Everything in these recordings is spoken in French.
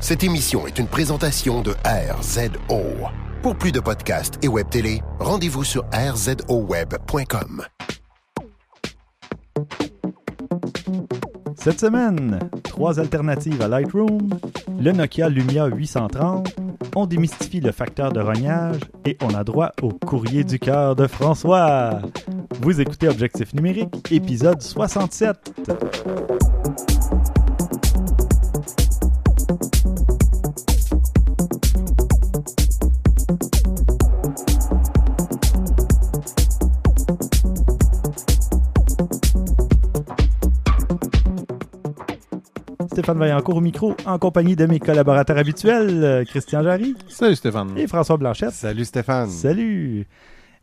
Cette émission est une présentation de RZO. Pour plus de podcasts et web télé, rendez-vous sur rzoweb.com. Cette semaine, trois alternatives à Lightroom, le Nokia Lumia 830, on démystifie le facteur de rognage et on a droit au courrier du cœur de François. Vous écoutez Objectif numérique, épisode 67. Stéphane Vaillancourt au micro, en compagnie de mes collaborateurs habituels, euh, Christian Jarry Salut Stéphane. et François Blanchette. Salut Stéphane. Salut!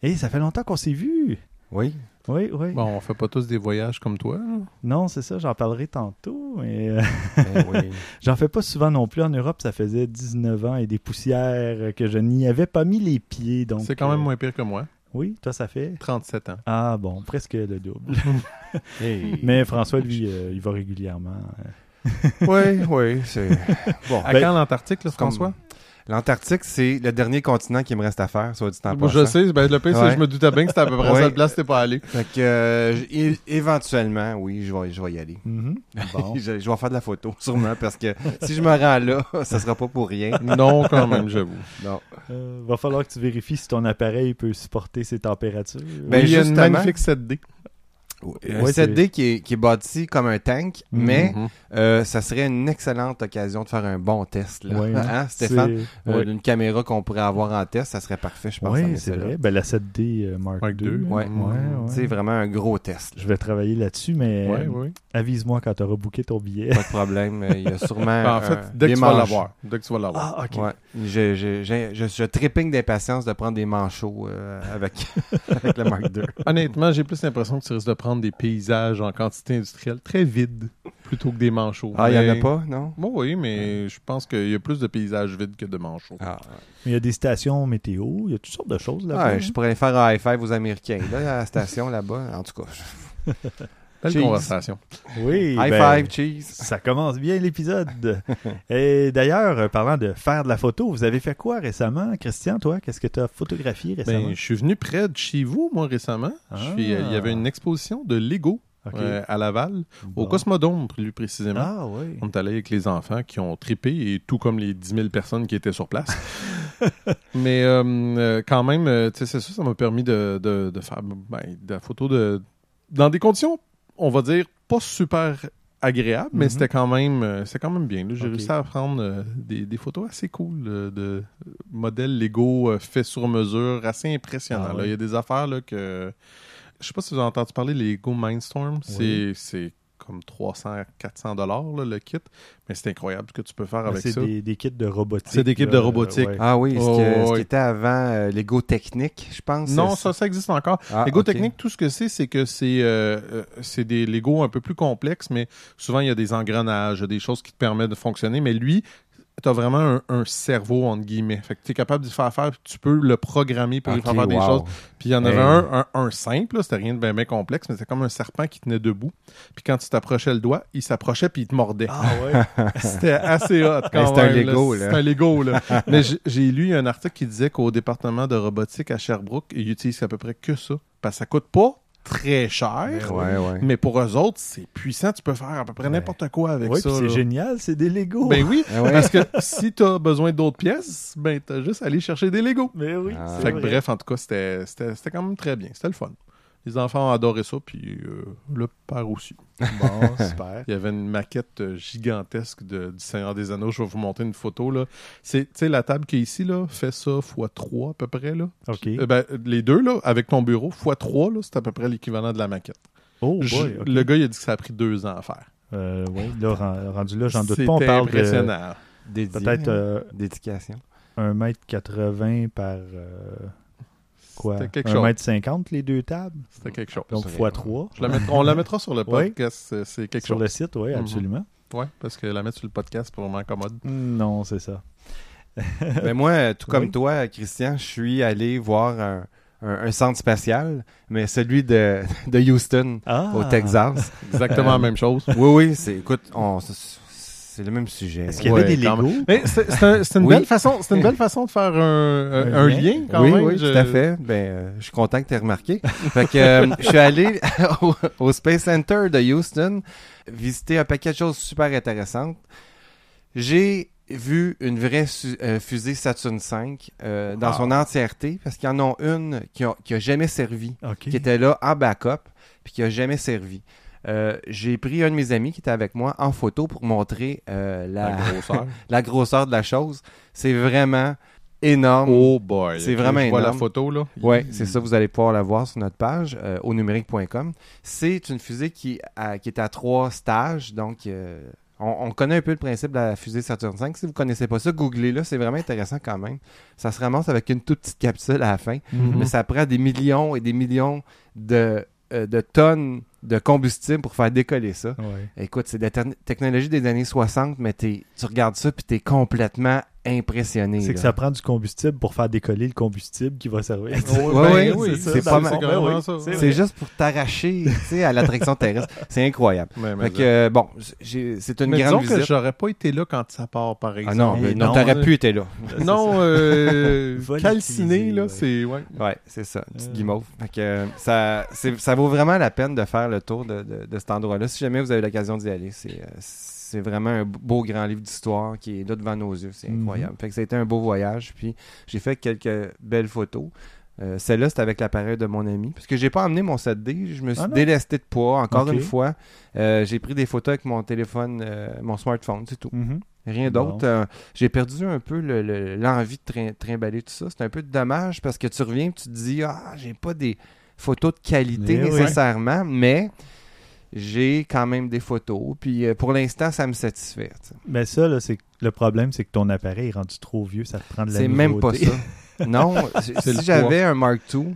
Et ça fait longtemps qu'on s'est vus. Oui. Oui, oui. Bon, on fait pas tous des voyages comme toi. là. Non, c'est ça, j'en parlerai tantôt. Mais euh, Ben oui. j'en fais pas souvent non plus en Europe. Ça faisait 19 ans et des poussières que je n'y avais pas mis les pieds. donc. C'est quand même euh, moins pire que moi. Oui, toi, ça fait? 37 ans. Ah bon, presque le double. Hey. Mais François, lui, euh, il va régulièrement. Oui, oui, c'est. Bon. À Ben, quand l'Antarctique, là, comme- François? L'Antarctique, c'est le dernier continent qui me reste à faire, soit dit en passant. je sais, ben, le pire, c'est que Ouais. je me doutais bien que c'était à peu près Ouais. ça de place, t'es pas allé. Fait que, euh, é- éventuellement, oui, je vais, je vais y aller. Mhm. Bon. je, je vais faire de la photo, sûrement, parce que si je me rends là, ça sera pas pour rien. Non, quand même, j'avoue. Non. Euh, va falloir que tu vérifies si ton appareil peut supporter ces températures. Ben, il y a une magnifique 7D. 7D qui est, qui est bâti comme un tank, Mhm. mais Mhm. euh, ça serait une excellente occasion de faire un bon test. Là. Ouais, Hein, Stéphane? Euh, ouais. Une caméra qu'on pourrait avoir en test, ça serait parfait, je pense. Oui, c'est vrai. Ben, la 7D euh, Mark, Mark II. II. Ouais. ouais, ouais. C'est vraiment un gros test. Je vais travailler là-dessus, mais Ouais, ouais. avise-moi quand tu auras booké ton billet. Pas de problème. Il y a sûrement. Ben, en fait, dès que des tu vas manches. l'avoir. Dès que tu vas l'avoir. Ah, ok. Ouais. Je, je, je, je, je tripping d'impatience de prendre des manchots euh, avec, avec le Mark II. Honnêtement, j'ai plus l'impression que tu risques de prendre des paysages en quantité industrielle très vides plutôt que des manchots. Ah, il n'y en a pas, non? Bon, oui, mais je pense qu'il y a plus de paysages vides que de manchots. Ah, Il y a des stations météo, il y a toutes sortes de choses là. ouais, je pourrais faire un high five aux Américains, là, à la station là-bas. En tout cas, Belle Cheese. conversation. Oui. high ben, five, cheese. Ça commence bien l'épisode. Et d'ailleurs, euh, parlant de faire de la photo, vous avez fait quoi récemment, Christian, toi? Qu'est-ce que tu as photographié récemment? Ben, je suis venu près de chez vous, moi, récemment. Je suis- Ah. il y avait une exposition de Lego euh, à Laval, Bon. au Cosmodome, plus précisément. Ah oui. On est allé avec les enfants qui ont trippé, et tout comme les 10 000 personnes qui étaient sur place. Mais euh, euh, quand même, euh, tu sais, c'est ça, ça m'a permis de, de- de faire ben, de la photo de, dans des conditions, on va dire, pas super agréables, mais Mhm. c'était quand même euh, c'était quand même bien. J'ai réussi à prendre euh, des, des photos assez cool euh, de modèles Lego euh, faits sur mesure, assez impressionnants. Ah ouais. Il y a des affaires là, que... Je sais pas si vous avez entendu parler des Lego Mindstorm. C'est- C'est comme 300, 400 dollars le kit, mais c'est incroyable ce que tu peux faire avec c'est ça. des, des kits de robotique. C'est des kits là, de robotique. ouais. Ah oui, ce, Oh, que- ce ouais. qui était avant euh, Lego Technique, je pense. Non, c'est- ça, ça existe encore. Ah, Lego. Technique, tout ce que c'est, c'est que c'est euh, euh, c'est des Lego un peu plus complexes, mais souvent il y a des engrenages, des choses qui te permettent de fonctionner. Mais lui, tu as vraiment un, un cerveau, entre guillemets. Fait que tu es capable de faire faire, puis tu peux le programmer pour lui faire faire des choses. Puis il y en avait un, un, un simple, c'était rien de bien, bien complexe, mais c'était comme un serpent qui tenait debout. Puis quand tu t'approchais le doigt, il s'approchait puis il te mordait. Ah ouais. C'était assez hot quand c'est un Lego, là. C'est un Lego, là. Mais j'ai lu un article qui disait qu'au département de robotique à Sherbrooke, ils utilisent à peu près que ça. Parce que ça coûte pas très cher. Ouais, ouais. Mais pour eux autres, c'est puissant. Tu peux faire à peu près n'importe quoi avec Oui, ça. c'est génial, c'est des Lego. Ben oui, Ah ouais. parce que si tu as besoin d'autres pièces, ben t'as juste à aller chercher des Lego. Mais oui. Ah. Fait que bref, en tout cas, c'était quand même très bien. C'était le fun. Les enfants ont adoré ça, puis euh, le père aussi. Bon, super. Il y avait une maquette euh, gigantesque de, du Seigneur des Anneaux. Je vais vous montrer une photo. là. C'est, tu sais, la table qui est ici, là, fait ça x3 à peu près. Là. OK. Euh, ben, les deux, là, avec ton bureau, x3, là, c'est à peu près l'équivalent de la maquette. Oh Je- boy. Le gars, il a dit que ça a pris deux ans à faire. Euh, oui, là, ren- rendu là, j'en doute C'était pas. On parle de impressionnant. Dédié, peut-être hein. euh, Dédication. 1m80 par euh, quoi? C'était quelque chose. 1m50 les deux tables? C'était quelque chose. Donc C'est x3. Je la met- on la mettra sur le Oui. podcast. c'est- C'est quelque Sur chose. le site, oui, Mhm. absolument. Ouais, parce que la mettre sur le podcast, c'est pas vraiment commode. Non, c'est ça. Ben moi, tout comme Oui. toi, Christian, je suis allé voir un, un- un centre spatial, mais celui de, de Houston, Ah! au Texas. Exactement Euh, la même chose. oui, oui, c'est, écoute, on, c'est le même sujet. Est-ce qu'il y avait Ouais, des? Mais c'est c'est un- c'est une, Oui. belle façon, c'est une belle façon de faire un, un- Un un lien. lien quand oui, même. oui, Je- tout à fait. Ben, euh, je suis content que tu aies remarqué. fait que euh, je suis allé au, au Space Center de Houston visiter un paquet de choses super intéressantes. J'ai vu une vraie su- euh, fusée Saturn V euh, dans Ah. son entièreté parce qu'il y en a une qui a, qui a jamais servi, qui était là en backup puis qui a jamais servi. Euh, j'ai pris un de mes amis qui était avec moi en photo pour montrer euh, la, La grosseur. la grosseur de la chose. C'est vraiment énorme. oh boy. C'est vraiment Je vois la énorme. photo, là. Oui, c'est ça, vous allez pouvoir la voir sur notre page euh, au numérique.com. C'est une fusée qui, est à trois stages, donc euh, on, on connaît un peu le principe de la fusée Saturn V. Si vous ne connaissez pas ça, googlez-là, c'est vraiment intéressant quand même. Ça se ramasse avec une toute petite capsule à la fin, Mhm. mais ça prend des millions et des millions de, euh, de tonnes de combustible pour faire décoller ça. Ouais. Écoute, c'est de la te- technologie des années 60, mais tu regardes ça puis t'es complètement impressionné. C'est que ça prend du combustible pour faire décoller le combustible qui va servir. Oh, Ouais, ben oui, c'est pas mal. C'est Ben oui, c'est juste pour t'arracher tu sais, à l'attraction terrestre. C'est incroyable. Mais, mais Fait que, euh, bon, c'est une mais grande disons que visite. j'aurais pas été là quand ça part, par exemple. Ah non, Mais mais non, non, t'aurais pu être là. Non, euh, calciné, là, ouais. c'est... Ouais. Ouais, c'est ça, petite Euh. guimauve. Fait que, euh, ça, vaut vraiment la peine de faire le tour de, de- de cet endroit-là. Si jamais vous avez l'occasion d'y aller, c'est, euh, c'est vraiment un beau grand livre d'histoire qui est là devant nos yeux. C'est Mhm. incroyable. Fait que ça a été un beau voyage. Puis j'ai fait quelques belles photos. Euh, Celle-là, c'était avec l'appareil de mon ami. Parce que j'ai pas emmené mon 7D. Je me suis Ah délesté de poids, encore une fois. Euh, j'ai pris des photos avec mon téléphone, euh, mon smartphone, c'est tout. Mhm. Rien d'autre. Euh, j'ai perdu un peu le- le- l'envie de trimballer tout ça. C'est un peu dommage parce que tu reviens et tu te dis Ah, j'ai pas des photos de qualité Mais oui. nécessairement, mais j'ai quand même des photos. Puis euh, pour l'instant, ça me satisfait. Ben ça, là, c'est le problème, c'est que ton appareil est rendu trop vieux, ça te prend de la C'est même pas ça. non, si le si j'avais un Mark II,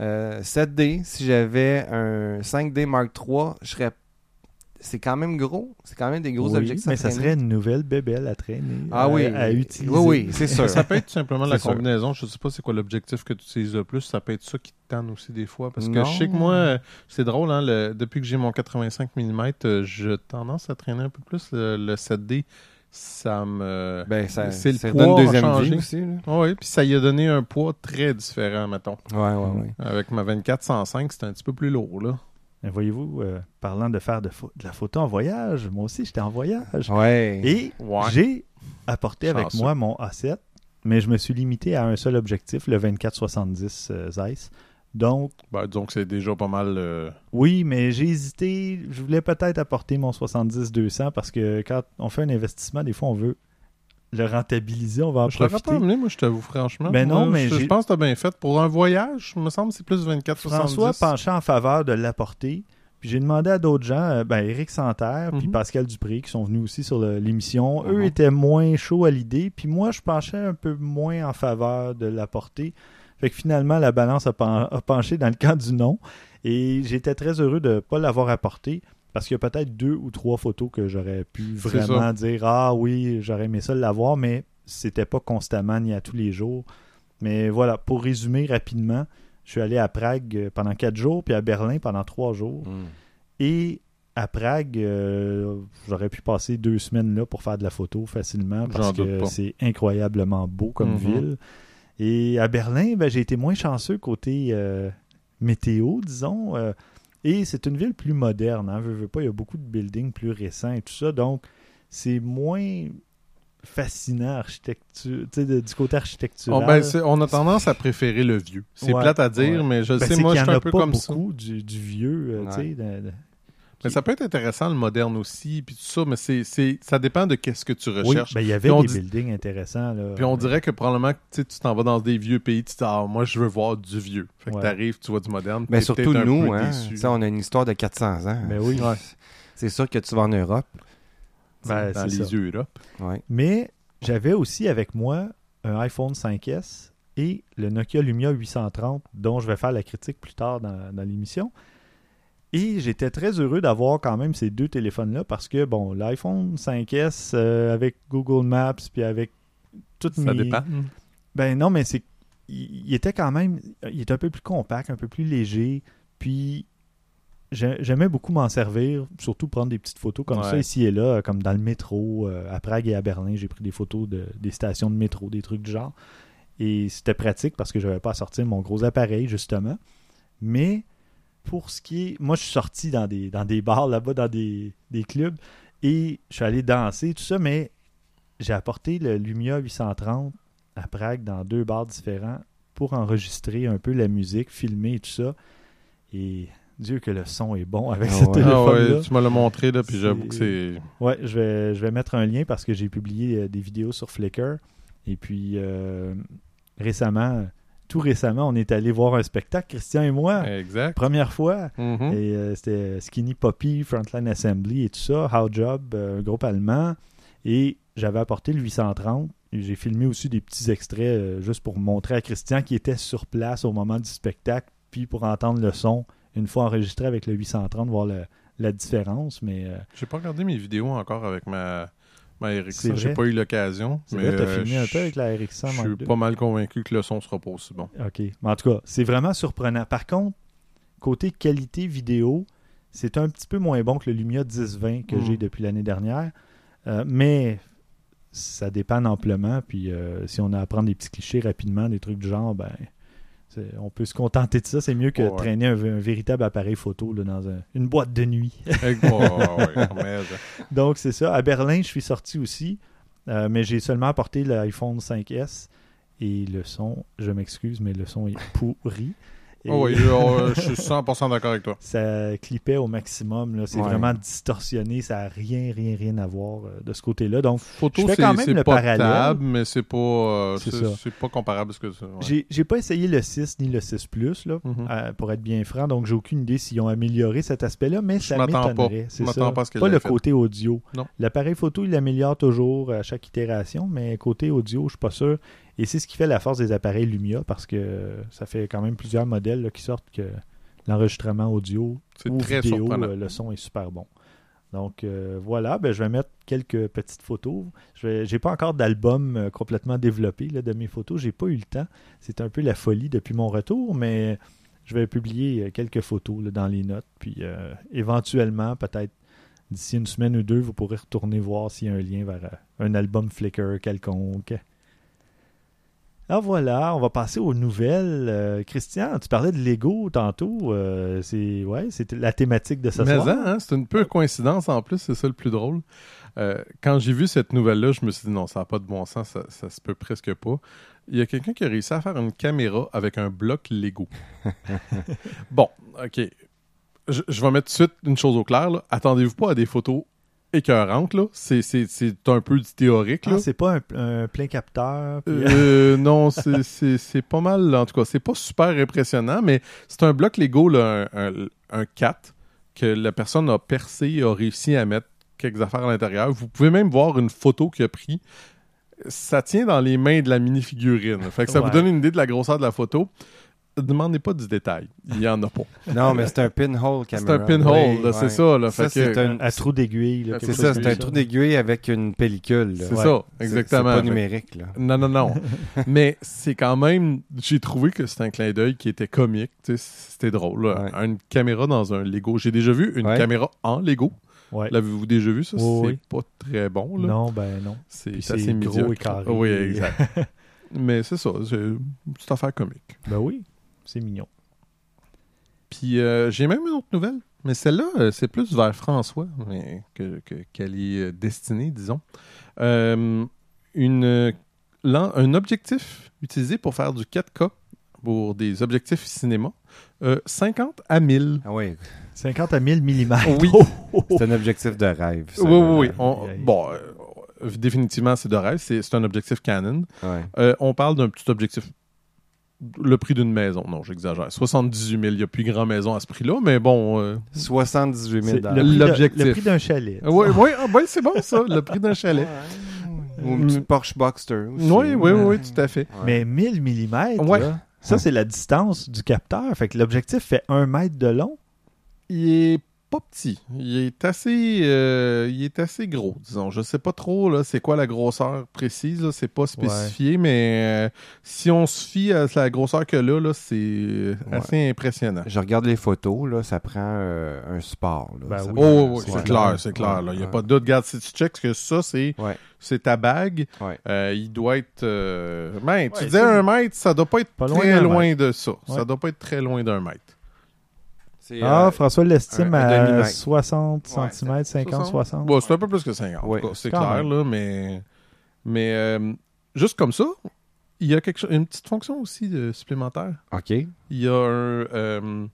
euh, 7D, si j'avais un 5D Mark III, je serais. C'est quand même gros. C'est quand même des gros Oui, objectifs. à mais ça traîner. serait une nouvelle bébelle à traîner. Ah à- oui. À, utiliser. Oui, oui, c'est sûr. Ça peut être tout simplement la sûr. combinaison. Je sais pas c'est quoi l'objectif que tu utilises le plus. Ça peut être ça qui aussi des fois. Parce que Non. je sais que moi, euh, c'est drôle, hein, le- depuis que j'ai mon 85 mm, euh, j'ai tendance à traîner un peu plus le, le 7D. Ça me. Ben, ça, c'est le ça poids donne a deuxième changé. vie aussi. Là. oui, puis ça y a donné un poids très différent, mettons. Ouais, ouais, ouais. Avec ma 2405, c'était un petit peu plus lourd, là. Mais Voyez-vous, euh, parlant de faire de, la photo en voyage, moi aussi, j'étais en voyage. Ouais. Et Ouais. j'ai apporté avec moi mon A7, mais je me suis limité à un seul objectif, le 24-70 euh, Zeiss. Donc, Ben, disons que c'est déjà pas mal. euh, oui, mais j'ai hésité. Je voulais peut-être apporter mon 70-200 parce que quand on fait un investissement, des fois, on veut le rentabiliser, on va en Je profiter. pas amené, moi, je t'avoue, franchement. Ben non, Moi, mais je, je pense que t'as bien fait. Pour un voyage, il me semble que c'est plus 24 François penchait en faveur de l'apporter. Puis j'ai demandé à d'autres gens, euh, ben Eric Santerre, puis Mhm. Pascal Dupré, qui sont venus aussi sur l'émission. Eux Mhm. étaient moins chauds à l'idée. Puis moi, je penchais un peu moins en faveur de l'apporter. Fait que finalement, la balance a, pen- a penché dans le camp du non. Et j'étais très heureux de ne pas l'avoir apporté. Parce qu'il y a peut-être deux ou trois photos que j'aurais pu vraiment dire Ah oui, j'aurais aimé ça l'avoir, mais c'était pas constamment ni à tous les jours. Mais voilà, pour résumer rapidement, je suis allé à Prague euh, pendant quatre jours, puis à Berlin pendant trois jours. Mm. Et à Prague, euh, j'aurais pu passer deux semaines là pour faire de la photo facilement parce que c'est incroyablement beau comme Mhm. ville. Et à Berlin, ben, j'ai été moins chanceux côté euh, météo, disons. euh, et c'est une ville plus moderne. Hein, veux, veux pas, il y a beaucoup de buildings plus récents et tout ça. Donc, c'est moins fascinant architecture, de- du côté architectural. ben, on a tendance à préférer le vieux. C'est Ouais, plate à dire, ouais. mais je Ben, sais, moi, je suis un a peu pas comme ça. beaucoup du, du vieux, euh, tu sais, Mais ça peut être intéressant, le moderne aussi, puis tout ça, mais c'est, c'est, ça dépend de qu'est-ce que tu Oui, recherches. ben, il y avait Puis on des dit- buildings intéressants. Là. Puis on dirait que probablement, tu sais, tu t'en vas dans des vieux pays, tu te dis, ah, moi, je veux voir du vieux. Fait que Ouais. t'arrives, tu vois du moderne. Mais t'es surtout nous, hein, ça, on a une histoire de 400 ans. Ben oui. Ouais. C'est sûr que tu vas en Europe. Ben, dans c'est les ça. yeux Europe. Ouais. Mais j'avais aussi avec moi un iPhone 5S et le Nokia Lumia 830, dont je vais faire la critique plus tard dans, dans l'émission. Et j'étais très heureux d'avoir quand même ces deux téléphones-là parce que, bon, l'iPhone 5S euh, avec Google Maps puis avec toutes Ça mes... dépend. Ben non, mais c'est il était quand même il est un peu plus compact, un peu plus léger, puis j'ai- j'aimais beaucoup m'en servir, surtout prendre des petites photos comme ça ici et là, comme dans le métro, euh, à Prague et à Berlin. J'ai pris des photos de, des stations de métro, des trucs du genre. Et c'était pratique parce que je n'avais pas à sortir mon gros appareil, justement. Mais pour ce qui est. Moi, je suis sorti dans des, dans des bars là-bas, dans des, des clubs, et je suis allé danser, tout ça, mais j'ai apporté le Lumia 830 à Prague dans deux bars différents pour enregistrer un peu la musique, filmer et tout ça. Et Dieu que le son est bon avec Ah ce ouais. Ah téléphone-là. ouais, tu me l'as montré, là, puis j'avoue que c'est. Ouais, je vais, je vais mettre un lien parce que j'ai publié euh, des vidéos sur Flickr. Et puis, euh, récemment, tout récemment, on est allé voir un spectacle, Christian et moi. Exact. Première fois. Mhm. Et euh, c'était Skinny Poppy, Frontline Assembly et tout ça, How Job, euh, un groupe allemand. Et j'avais apporté le 830. Et J'ai filmé aussi des petits extraits euh, juste pour montrer à Christian qui était sur place au moment du spectacle, puis pour entendre le son une fois enregistré avec le 830, voir le- la différence. Mais euh, J'ai pas regardé mes vidéos encore avec ma, ma C'est Ericsson. vrai. J'ai pas eu l'occasion. mais vrai, t'as euh, filmé un je- peu avec la RX100 Je suis pas mal convaincu que le son sera pas aussi bon. OK. Mais en tout cas, c'est vraiment surprenant. Par contre, côté qualité vidéo, c'est un petit peu moins bon que le Lumia 1020 que j'ai depuis l'année dernière. Euh, mais ça dépanne amplement. Puis euh, si on a à prendre des petits clichés rapidement, des trucs du genre, ben on peut se contenter de ça. C'est mieux que Ouais. traîner un, un véritable appareil photo là, dans un- une boîte de nuit. Donc, c'est ça. À Berlin, je suis sorti aussi, euh, mais j'ai seulement apporté l'iPhone 5S et le son, je m'excuse, mais le son est pourri. Et Oh oui, je, je suis 100% d'accord avec toi. Ça clippait au maximum. là. C'est Ouais. vraiment distorsionné. Ça n'a rien, rien, rien à voir euh, de ce côté-là. Donc, Photo, Je fais c'est quand même c'est le pas parallèle. table, mais c'est pas, euh, C'est c'est ça. c'est pas comparable à ce que ça. ouais. j'ai j'ai pas essayé le 6 ni le 6 Plus, là, Mhm. euh, pour être bien franc. Donc, j'ai aucune idée s'ils ont amélioré cet aspect-là, mais Je ça pas. m'étonnerait. Je C'est pas à ce Pas le fait. côté audio. Non. L'appareil photo, il l'améliore toujours à chaque itération, mais côté audio, je suis pas sûr. Et c'est ce qui fait la force des appareils Lumia, parce que ça fait quand même plusieurs modèles là, qui sortent que l'enregistrement audio ou très vidéo, euh, le son est super bon. Donc euh, voilà, ben, je vais mettre quelques petites photos. Je j'ai pas encore d'album euh, complètement développé là, de mes photos. J'ai pas eu le temps. C'est un peu la folie depuis mon retour, mais je vais publier euh, quelques photos là, dans les notes. Puis éventuellement, peut-être d'ici une semaine ou deux, vous pourrez retourner voir s'il y a un lien vers un album Flickr quelconque. Ah voilà, on va passer aux nouvelles. Euh, Christian, tu parlais de Lego tantôt. Euh, c'est ouais, c'était la thématique de ce Mais soir. hein, c'est une peu coïncidence en plus, c'est ça le plus drôle. Euh, quand j'ai vu cette nouvelle-là, je me suis dit non, ça n'a pas de bon sens, ça, ça se peut presque pas. Il y a quelqu'un qui a réussi à faire une caméra avec un bloc Lego. bon, ok. Je, je vais mettre tout de suite une chose au clair. là. Attendez-vous pas à des photos écœurantes. là. C'est, c'est, c'est un peu du théorique. Ah, là. c'est pas un, un plein capteur. puis- Euh, non, c'est- c'est c'est pas mal. En tout cas, c'est pas super impressionnant, mais c'est un bloc Lego, là, un, un, un 4, que la personne a percé, a réussi à mettre quelques affaires à l'intérieur. Vous pouvez même voir une photo qu'il a pris. Ça tient dans les mains de la mini-figurine. Fait que ça Ouais. vous donne une idée de la grosseur de la photo. Demandez pas du détail. Il y en a pas. Non, mais c'est un pinhole C'est caméra. un pinhole, Oui, c'est ouais. ça. Là, Ça, Fait que- c'est un- à trou d'aiguille. là, C'est C'est ça, c'est un trou d'aiguille avec une pellicule. là. C'est Ouais. ça, C'est- exactement. C'est pas numérique, là. Non, non, non. Mais c'est quand même. J'ai trouvé que c'était un clin d'œil qui était comique. tu sais, C'était drôle. là. Ouais. Une caméra dans un Lego. J'ai déjà vu une Ouais. caméra en Lego. Ouais. L'avez-vous déjà vu ça? C'est oui. pas très bon. Là. Non, ben non. C'est c'est c'est assez gros médiocre. et carré. Oui, exact. Mais c'est ça. C'est une petite affaire comique. Ben oui, c'est mignon. Puis euh, j'ai même une autre nouvelle. Mais celle-là, euh, c'est plus vers François mais que- que- qu'elle est euh, destinée, disons. Euh, une, un objectif utilisé pour faire du 4K pour des objectifs cinéma. euh, 50 à 1000. Ah oui, 50 à 1000 mm. Oui. c'est un objectif de rêve. ça. Oui, oui, oui. On- bon, euh, définitivement, c'est de rêve. C'est c'est un objectif Canon. Ouais. Euh, on parle d'un petit objectif. Le prix d'une maison. Non, j'exagère. 78 000. Il n'y a plus grand maison à ce prix-là, mais bon. euh, 78 C'est 000 le prix de- L'objectif. Le prix d'un chalet. Oui, oui, ah, ouais, c'est bon ça, le prix d'un chalet. Ou une petite Porsche Boxster aussi. Oui, oui, oui, tout à fait. Mais Ouais. 1000 mm, Ouais. ça, c'est la distance du capteur. Fait que l'objectif fait 1 mètre de long. Il est pas petit. Il est assez, euh, il est assez gros, disons. Je sais pas trop là, c'est quoi la grosseur précise. là, C'est pas spécifié, mais euh, si on se fie à la grosseur que là, là c'est assez impressionnant. Je regarde les photos, là, ça prend euh, un support. là. Ben Ça oui. prend- Oh, oui, c'est clair, c'est clair. là. Il n'y a pas de doute. Regarde, si tu checks que ça, c'est ta bague, Ouais. euh, il doit être. euh, Ben, tu Ouais, disais un mètre, ça doit pas être Pas très loin de ça. Ça Ouais. doit pas être très loin d'un mètre. Ah, euh, François l'estime à demi-mètre. 60 Ouais, cm, 50, 60. Bon, c'est un peu plus que 50. Ouais. en tout cas, c'est clair, même. là, mais. Mais euh, juste comme ça, il y a quelque chose, une petite fonction aussi euh, supplémentaire. OK. Il y a un. euh,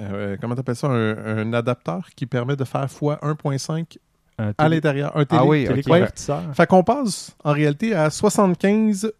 euh, comment t'appelles ça un, un adapteur qui permet de faire fois 1.5 Un à l'intérieur. Un télé. Ah oui, ok. téléconvertisseur. Fait qu'on passe en réalité à 75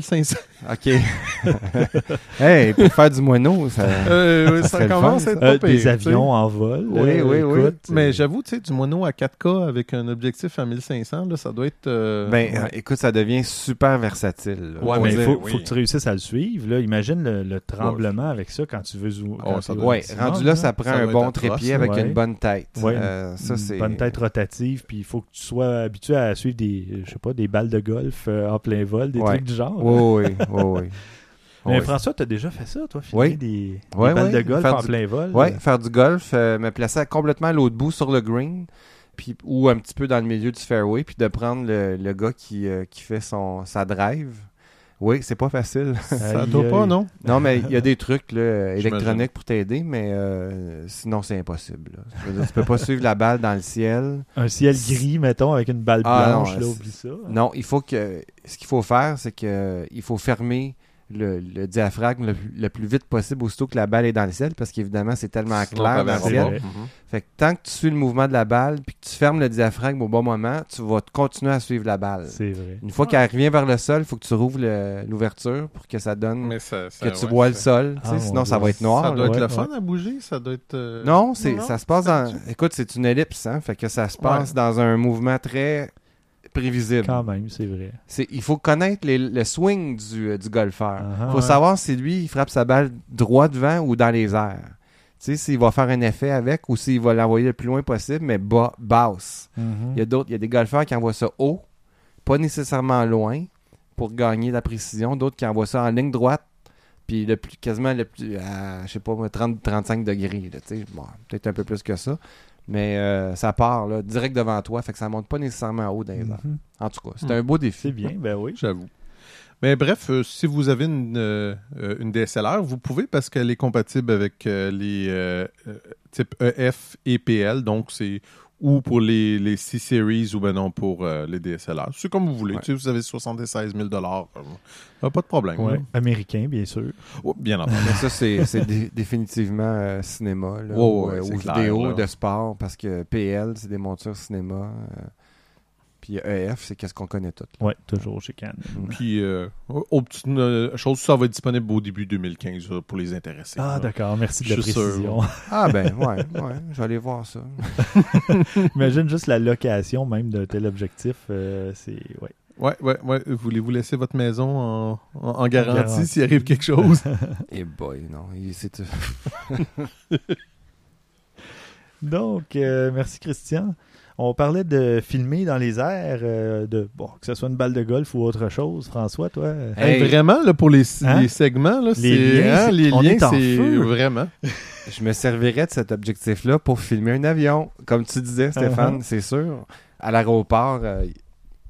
500. OK. hey, pour faire du moineau, ça... Euh, oui, Ça ça, commence fun, à être Euh, pas des pire, avions en vol. Oui, euh, oui, oui. écoute, Mais euh, j'avoue, tu sais, du mono à 4K avec un objectif à 1500, là, ça doit être. euh, Ben, ouais. écoute, ça devient super versatile. là. Ouais, mais il dire, faut, oui. faut que tu réussisses à le suivre. Là. Imagine le, le tremblement avec ça quand tu veux zoomer. Oh, maximum, rendu là, ça prend Ça un bon trépied avec ouais. une bonne tête. Ouais, Euh, ça, une c'est... bonne tête rotative, puis il faut que tu sois habitué à suivre des, je sais pas, des balles de golf euh, en plein vol, des Ouais. trucs du genre. Oui, oui, oui, oui. Mais. François, t'as déjà fait ça, toi, Oui. des, balles de golf faire en du- plein vol? Ouais, faire du golf, euh, me placer complètement à l'autre bout sur le green, puis ou un petit peu dans le milieu du fairway, puis de prendre le, le gars qui, euh, qui fait son sa drive. Oui, c'est pas facile. Ça doit pas, non? non, mais il y a des trucs là, électroniques pour t'aider, mais euh, sinon c'est impossible. là. Dire, tu peux pas suivre la balle dans le ciel. Un ciel gris, mettons, avec une balle Ah, blanche, non, là, oublie ça. Non, il faut que ce qu'il faut faire, c'est que il faut fermer le, le diaphragme le, plus- le plus vite possible aussitôt que la balle est dans le ciel, parce qu'évidemment c'est tellement Sinon, clair dans le ciel. Mhm. Fait que tant que tu suis le mouvement de la balle puis que tu fermes le diaphragme au bon moment, tu vas continuer à suivre la balle. C'est vrai. Une fois qu'elle revient vers le sol, il faut que tu rouvres l'ouverture pour que ça donne Mais ça, ça- que tu ouais, vois le sol. Ah, sinon, ça va être noir. Ça là. doit être Ouais, le ouais. fun à bouger, ça doit être. euh, Non, c'est ça se passe dans. Écoute, c'est une ellipse, hein. Fait que ça se passe dans un mouvement très prévisible. Quand même, c'est vrai. Il faut connaître les- le swing du, euh, du golfeur. Ah, Il faut ouais. savoir si lui, il frappe sa balle droit devant ou dans les airs. Tu sais, s'il va faire un effet avec ou s'il va l'envoyer le plus loin possible, mais bas, basse. Mhm. Il y a d'autres, il y a des golfeurs qui envoient ça haut, pas nécessairement loin, pour gagner la précision. D'autres qui envoient ça en ligne droite, puis le plus, quasiment le plus, à, je sais pas, moi, 30-35 degrés. là, tu sais. Bon, peut-être un peu plus que ça. Mais euh, ça part là, direct devant toi, fait que ça monte pas nécessairement haut dans les airs. Mhm. En tout cas, c'est Hmm. un beau défi. C'est bien, ben oui. J'avoue. Mais bref, euh, si vous avez une, euh, une DSLR, vous pouvez parce qu'elle est compatible avec euh, les euh, euh, type EF et PL. Donc, c'est ou pour les, les C-Series ou ben non pour euh, les DSLR. C'est comme vous voulez. Ouais. Tu sais, vous avez 76 000 euh, Pas de problème. Ouais. Américain, bien sûr. Oh, bien entendu. Mais ça, c'est c'est dé- définitivement euh, cinéma là, Ouais, ou, ouais, euh, ou vidéo là. de sport, parce que PL, c'est des montures cinéma. Euh, puis EF, c'est qu'est-ce qu'on connaît tout. Ouais, toujours chez Canon. Puis, euh, autre petite euh, chose, ça va être disponible au début 2015 là, pour les intéressés. Ah, d'accord. Merci de la sûr. précision. Ah ben, ouais, ouais, j'allais voir ça. Imagine juste la location même d'un tel objectif. euh, c'est. Ouais. Ouais, ouais, ouais. Voulez-vous laisser votre maison en, en- en garantie garantie. s'il arrive quelque chose? Et boy, non, c'est Donc, euh, merci Christian. On parlait de filmer dans les airs, euh, de bon, que ce soit une balle de golf ou autre chose. François, toi. euh, Hey. Hey, vraiment, là, pour les, Hein? les segments, là, Les c'est- liens, hein, c'est- les on liens, est en c'est feu. vraiment. Je me servirais de cet objectif-là pour filmer un avion. Comme tu disais, Stéphane, Uh-huh. c'est sûr. À l'aéroport, euh,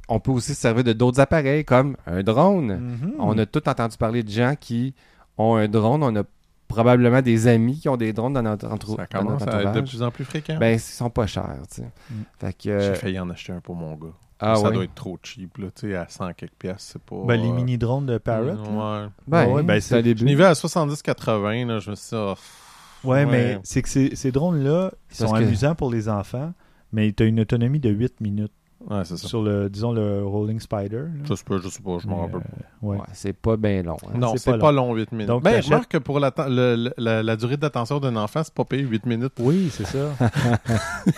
on peut aussi se servir de d'autres appareils comme un drone. mhm. On a tous entendu parler de gens qui ont un drone. On a probablement des amis qui ont des drones dans notre, entre- Ça commence à être de entourage. plus en plus fréquent. Ben, ils sont pas chers, tu sais. Mm. Fait que... euh, J'ai failli en acheter un pour mon gars. ah ça doit être trop cheap, là, tu sais, à 100 quelques pièces, c'est pas... Ben, les euh, mini-drones de Parrot. là. Ouais. Ben, Ah ouais, ben, c'est. Je l'ai vu à 70-80, là, je me suis dit, oh, pff, Ouais, mais c'est que ces, ces drones-là, ils Parce sont que- amusants pour les enfants, mais tu as une autonomie de 8 minutes Ouais, c'est ça. sur le, disons, le Rolling Spider. là. Je sais pas, je sais pas, je m'en Mais, rappelle pas. euh, ouais. Ouais, c'est pas bien long. hein. Non, c'est pas pas, long, 8 minutes. Donc, ben, t'achètes- je remarque que pour la, le- le- la, la durée d'attention d'un enfant, c'est pas payé 8 minutes. Oui, c'est ça.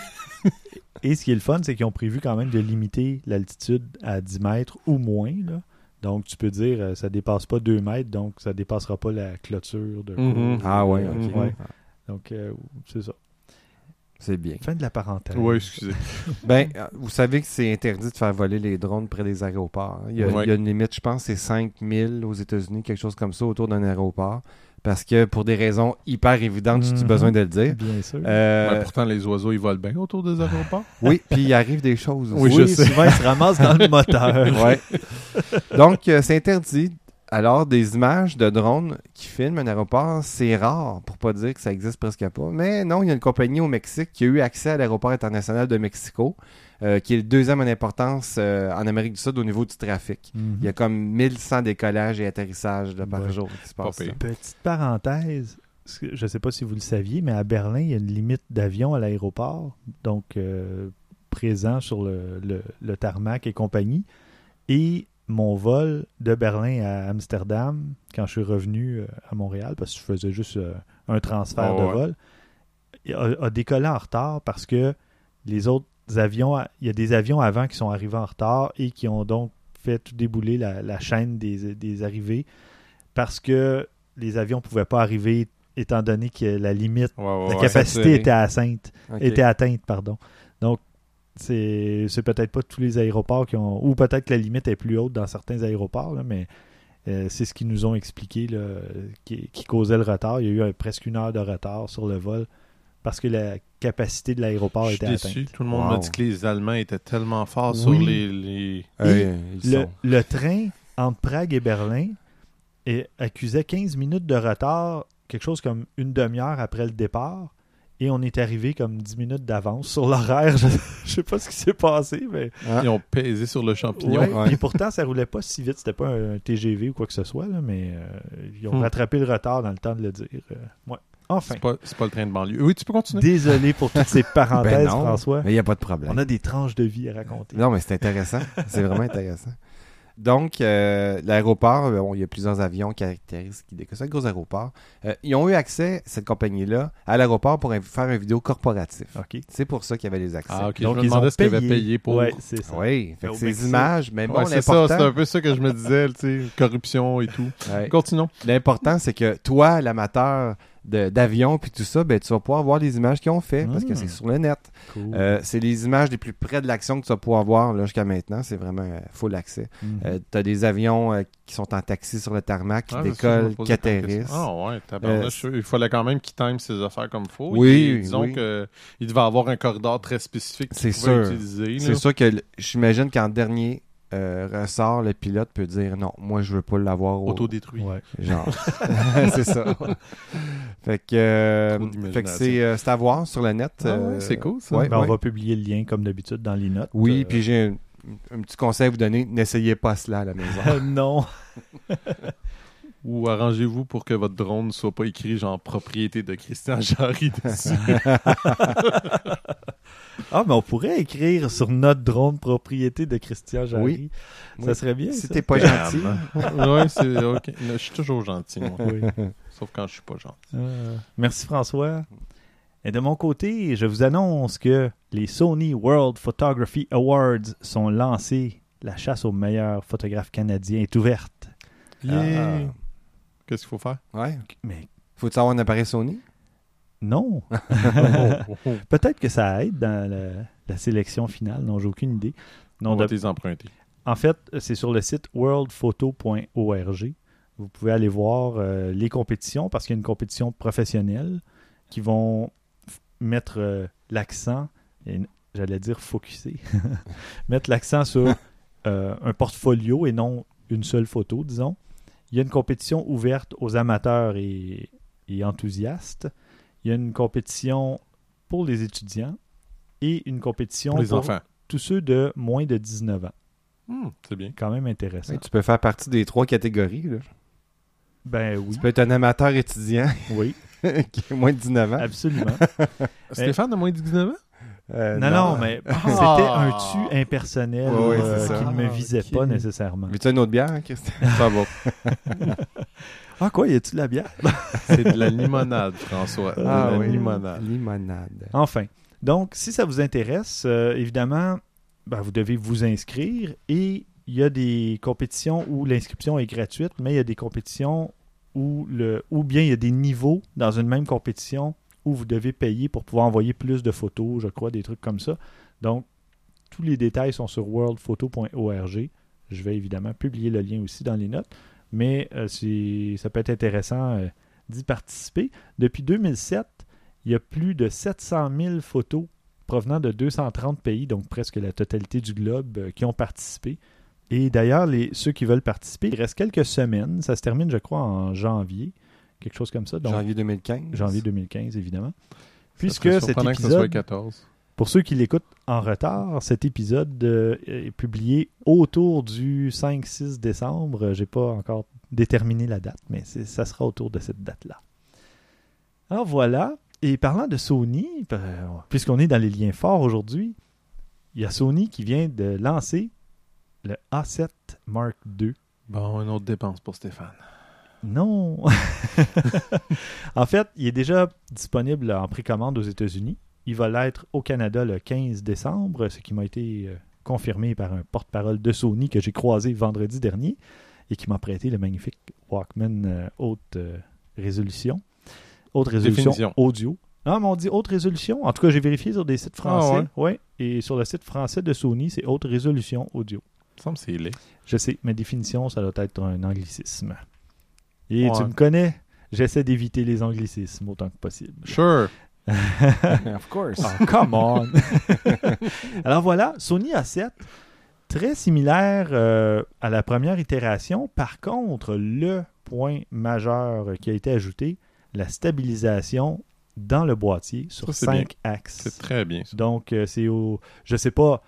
Et ce qui est le fun, c'est qu'ils ont prévu quand même de limiter l'altitude à 10 mètres ou moins. là. Donc, tu peux dire, euh, ça dépasse pas 2 mètres, donc ça dépassera pas la clôture de Mhm. cours. Ah ouais, ok. ouais. Donc, euh, c'est ça. C'est bien. Fin de la parenthèse. Oui, excusez. Ben, euh, vous savez que c'est interdit de faire voler les drones près des aéroports. Il y a, Ouais. il y a une limite, je pense, c'est 5000 aux États-Unis, quelque chose comme ça, autour d'un aéroport. Parce que pour des raisons hyper évidentes, j'ai Mhm. besoin de le dire. Bien sûr. Euh, Mais pourtant, les oiseaux, ils volent bien autour des aéroports. oui, puis il arrive des choses aussi. Oui, je sais. souvent, ils se ramassent dans le moteur. Ouais. Donc, euh, c'est interdit. Alors, des images de drones qui filment un aéroport, c'est rare, pour pas dire que ça existe presque pas. Mais non, il y a une compagnie au Mexique qui a eu accès à l'aéroport international de Mexico, euh, qui est le deuxième en importance euh, en Amérique du Sud au niveau du trafic. Mhm. Il y a comme 1100 décollages et atterrissages là, par Ouais. jour qui se Pas passent. Petite parenthèse, je ne sais pas si vous le saviez, mais à Berlin, il y a une limite d'avions à l'aéroport, donc euh, présent sur le, le- le tarmac et compagnie. Et mon vol de Berlin à Amsterdam, quand je suis revenu euh, à Montréal, parce que je faisais juste euh, un transfert Ah de ouais. vol, a, a décollé en retard parce que les autres avions, il y a des avions avant qui sont arrivés en retard et qui ont donc fait tout débouler la, la chaîne des, des arrivées parce que les avions ne pouvaient pas arriver étant donné que la limite, Ouais, ouais, la capacité était atteinte, était atteinte, pardon. Donc, c'est c'est peut-être pas tous les aéroports qui ont. Ou peut-être que la limite est plus haute dans certains aéroports, là, mais euh, c'est ce qu'ils nous ont expliqué là, qui, qui causait le retard. Il y a eu presque une heure de retard sur le vol parce que la capacité de l'aéroport était déçu. atteinte. Tout le monde Wow. m'a dit que les Allemands étaient tellement forts sur les, Euh, Le, sont- le train entre Prague et Berlin est- accusait 15 minutes de retard, quelque chose comme une demi-heure après le départ. Et on est arrivé comme 10 minutes d'avance sur l'horaire. Je, je sais pas ce qui s'est passé, mais. Ah. Ils ont pesé sur le champignon. Ouais, Ouais. Puis pourtant, ça roulait pas si vite. C'était pas un TGV ou quoi que ce soit, là, mais euh, ils ont Hmm. rattrapé le retard dans le temps de le dire. euh, ouais. Enfin. C'est pas, pas le train de banlieue. Oui, tu peux continuer. Désolé pour toutes ces parenthèses, Ben non, François. Mais il n'y a pas de problème. On a des tranches de vie à raconter. Non, mais c'est intéressant. c'est vraiment intéressant. Donc, euh, l'aéroport, euh, bon, il y a plusieurs avions caractéristiques qui décollent. C'est un gros aéroport. Euh, ils ont eu accès, cette compagnie-là, à l'aéroport pour faire une vidéo corporatif. OK. C'est pour ça qu'il y avait les accès. Ah, ok. Donc, je me ils ont ce qu'ils payé. avaient payé pour. Ouais, c'est ça. Oui, fait que ces images, mais bon, Ouais, c'est ça, c'est un peu ça que je me disais, tu sais, corruption et tout. Ouais. Continuons. l'important, c'est que toi, l'amateur de- d'avion puis tout ça, ben, tu vas pouvoir voir les images qu'ils ont fait parce que Mm. c'est sur le net. Cool. Euh, c'est les images les plus près de l'action que tu vas pouvoir voir jusqu'à maintenant. C'est vraiment euh, full accès. Mhm. tu as des avions euh, qui sont en taxi sur le tarmac, qui Ah, décollent, qui atterrissent. Ah ouais, tabarnouche. Euh, il fallait quand même qu'ils time ses affaires comme il faut. Oui, Et disons oui. que il devait avoir un corridor très spécifique qu'il C'est pouvait sûr. utiliser. C'est sûr que j'imagine qu'en dernier euh, ressort, le pilote peut dire non, moi je veux pas l'avoir au. Autodétruit. Ouais. Genre. c'est ça. fait que, euh, fait que c'est euh, c'est à voir sur le net. Ah ouais, euh, c'est cool, ça. ouais, Ben, On va publier le lien comme d'habitude dans les notes. Oui, Euh, puis j'ai un, un petit conseil à vous donner n'essayez pas cela à la maison. non. Ou arrangez-vous pour que votre drone ne soit pas écrit genre propriété de Christian Jarry dessus. Ah, mais on pourrait écrire sur notre drone propriété de Christian Jarry. Oui. Ça Oui. serait bien. si t'es pas gentil. ouais, c'est ok. Je suis toujours gentil, moi. Oui. Sauf quand je suis pas gentil. Euh, merci François. Et de mon côté, je vous annonce que les Sony World Photography Awards sont lancés. La chasse aux meilleurs photographes canadiens est ouverte. Yeah. Qu'est-ce qu'il faut faire? Ouais. Mais Faut-tu avoir un appareil Sony? Non. Peut-être que ça aide dans la, la sélection finale. Non, j'ai aucune idée. Non, On va de- les emprunter. En fait, c'est sur le site worldphoto.org. Vous pouvez aller voir euh, les compétitions parce qu'il y a une compétition professionnelle qui vont mettre euh, l'accent, et j'allais dire focuser, mettre l'accent sur euh, un portfolio et non une seule photo, disons. Il y a une compétition ouverte aux amateurs et, et enthousiastes. Il y a une compétition pour les étudiants et une compétition Pour les pour enfants. tous ceux de moins de 19 ans. Hmm, c'est bien. Quand même intéressant. Ouais, tu peux faire partie des trois catégories. là. Ben oui, Tu peux être un amateur étudiant oui, qui a moins de 19 ans. absolument. Stéphane a moins de 19 ans? Euh, non, non, mais Ah. c'était un tu impersonnel ouais, euh, c'est ça. qui ne me Ah, visait ok. pas nécessairement. Veux-tu une autre bière, Christian? Ça va. Ah quoi, y a-tu de la bière? C'est de la limonade, François. de Ah la oui. limonade. Limonade. Enfin, donc si ça vous intéresse, euh, évidemment, ben, vous devez vous inscrire et il y a des compétitions où l'inscription est gratuite, mais il y a des compétitions où le ou bien il y a des niveaux dans une même compétition où vous devez payer pour pouvoir envoyer plus de photos, je crois, des trucs comme ça. Donc, tous les détails sont sur worldphoto.org. Je vais évidemment publier le lien aussi dans les notes, mais euh, ça peut être intéressant euh, d'y participer. Depuis 2007, il y a plus de 700 000 photos provenant de 230 pays, donc presque la totalité du globe, euh, qui ont participé. Et d'ailleurs, ceux qui veulent participer, il reste quelques semaines. Ça se termine, je crois, en janvier, quelque chose comme ça. Donc, Janvier 2015. janvier 2015, évidemment. Puisque cet surprenant que ce soit épisode, 14. Pour ceux qui l'écoutent en retard, cet épisode euh, est publié autour du 5-6 décembre. J'ai pas encore déterminé la date, mais ça sera autour de cette date-là. Alors voilà. Et parlant de Sony, euh, puisqu'on est dans les liens forts aujourd'hui, il y a Sony qui vient de lancer le A7 Mark II. Bon, une autre dépense pour Stéphane. Non. en fait, il est déjà disponible en précommande aux États-Unis. Il va l'être au Canada le 15 décembre, ce qui m'a été euh, confirmé par un porte-parole de Sony que j'ai croisé vendredi dernier et qui m'a prêté le magnifique Walkman euh, haute euh, résolution. Haute résolution Définition. audio. Non, mais on dit haute résolution. En tout cas, j'ai vérifié sur des sites français. Ah ouais. Et sur le site français de Sony, c'est haute résolution audio. Il semble c'est laid. Je sais, ma définition, ça doit être un anglicisme. Et Ouais. tu me connais, j'essaie d'éviter les anglicismes autant que possible. Sure. of course. Oh, come on! Alors voilà, Sony A7, très similaire euh, à la première itération. Par contre, le point majeur qui a été ajouté, la stabilisation dans le boîtier sur Ça, bien. 5 axes. C'est très bien. ça. Donc, euh, c'est au. Je sais pas.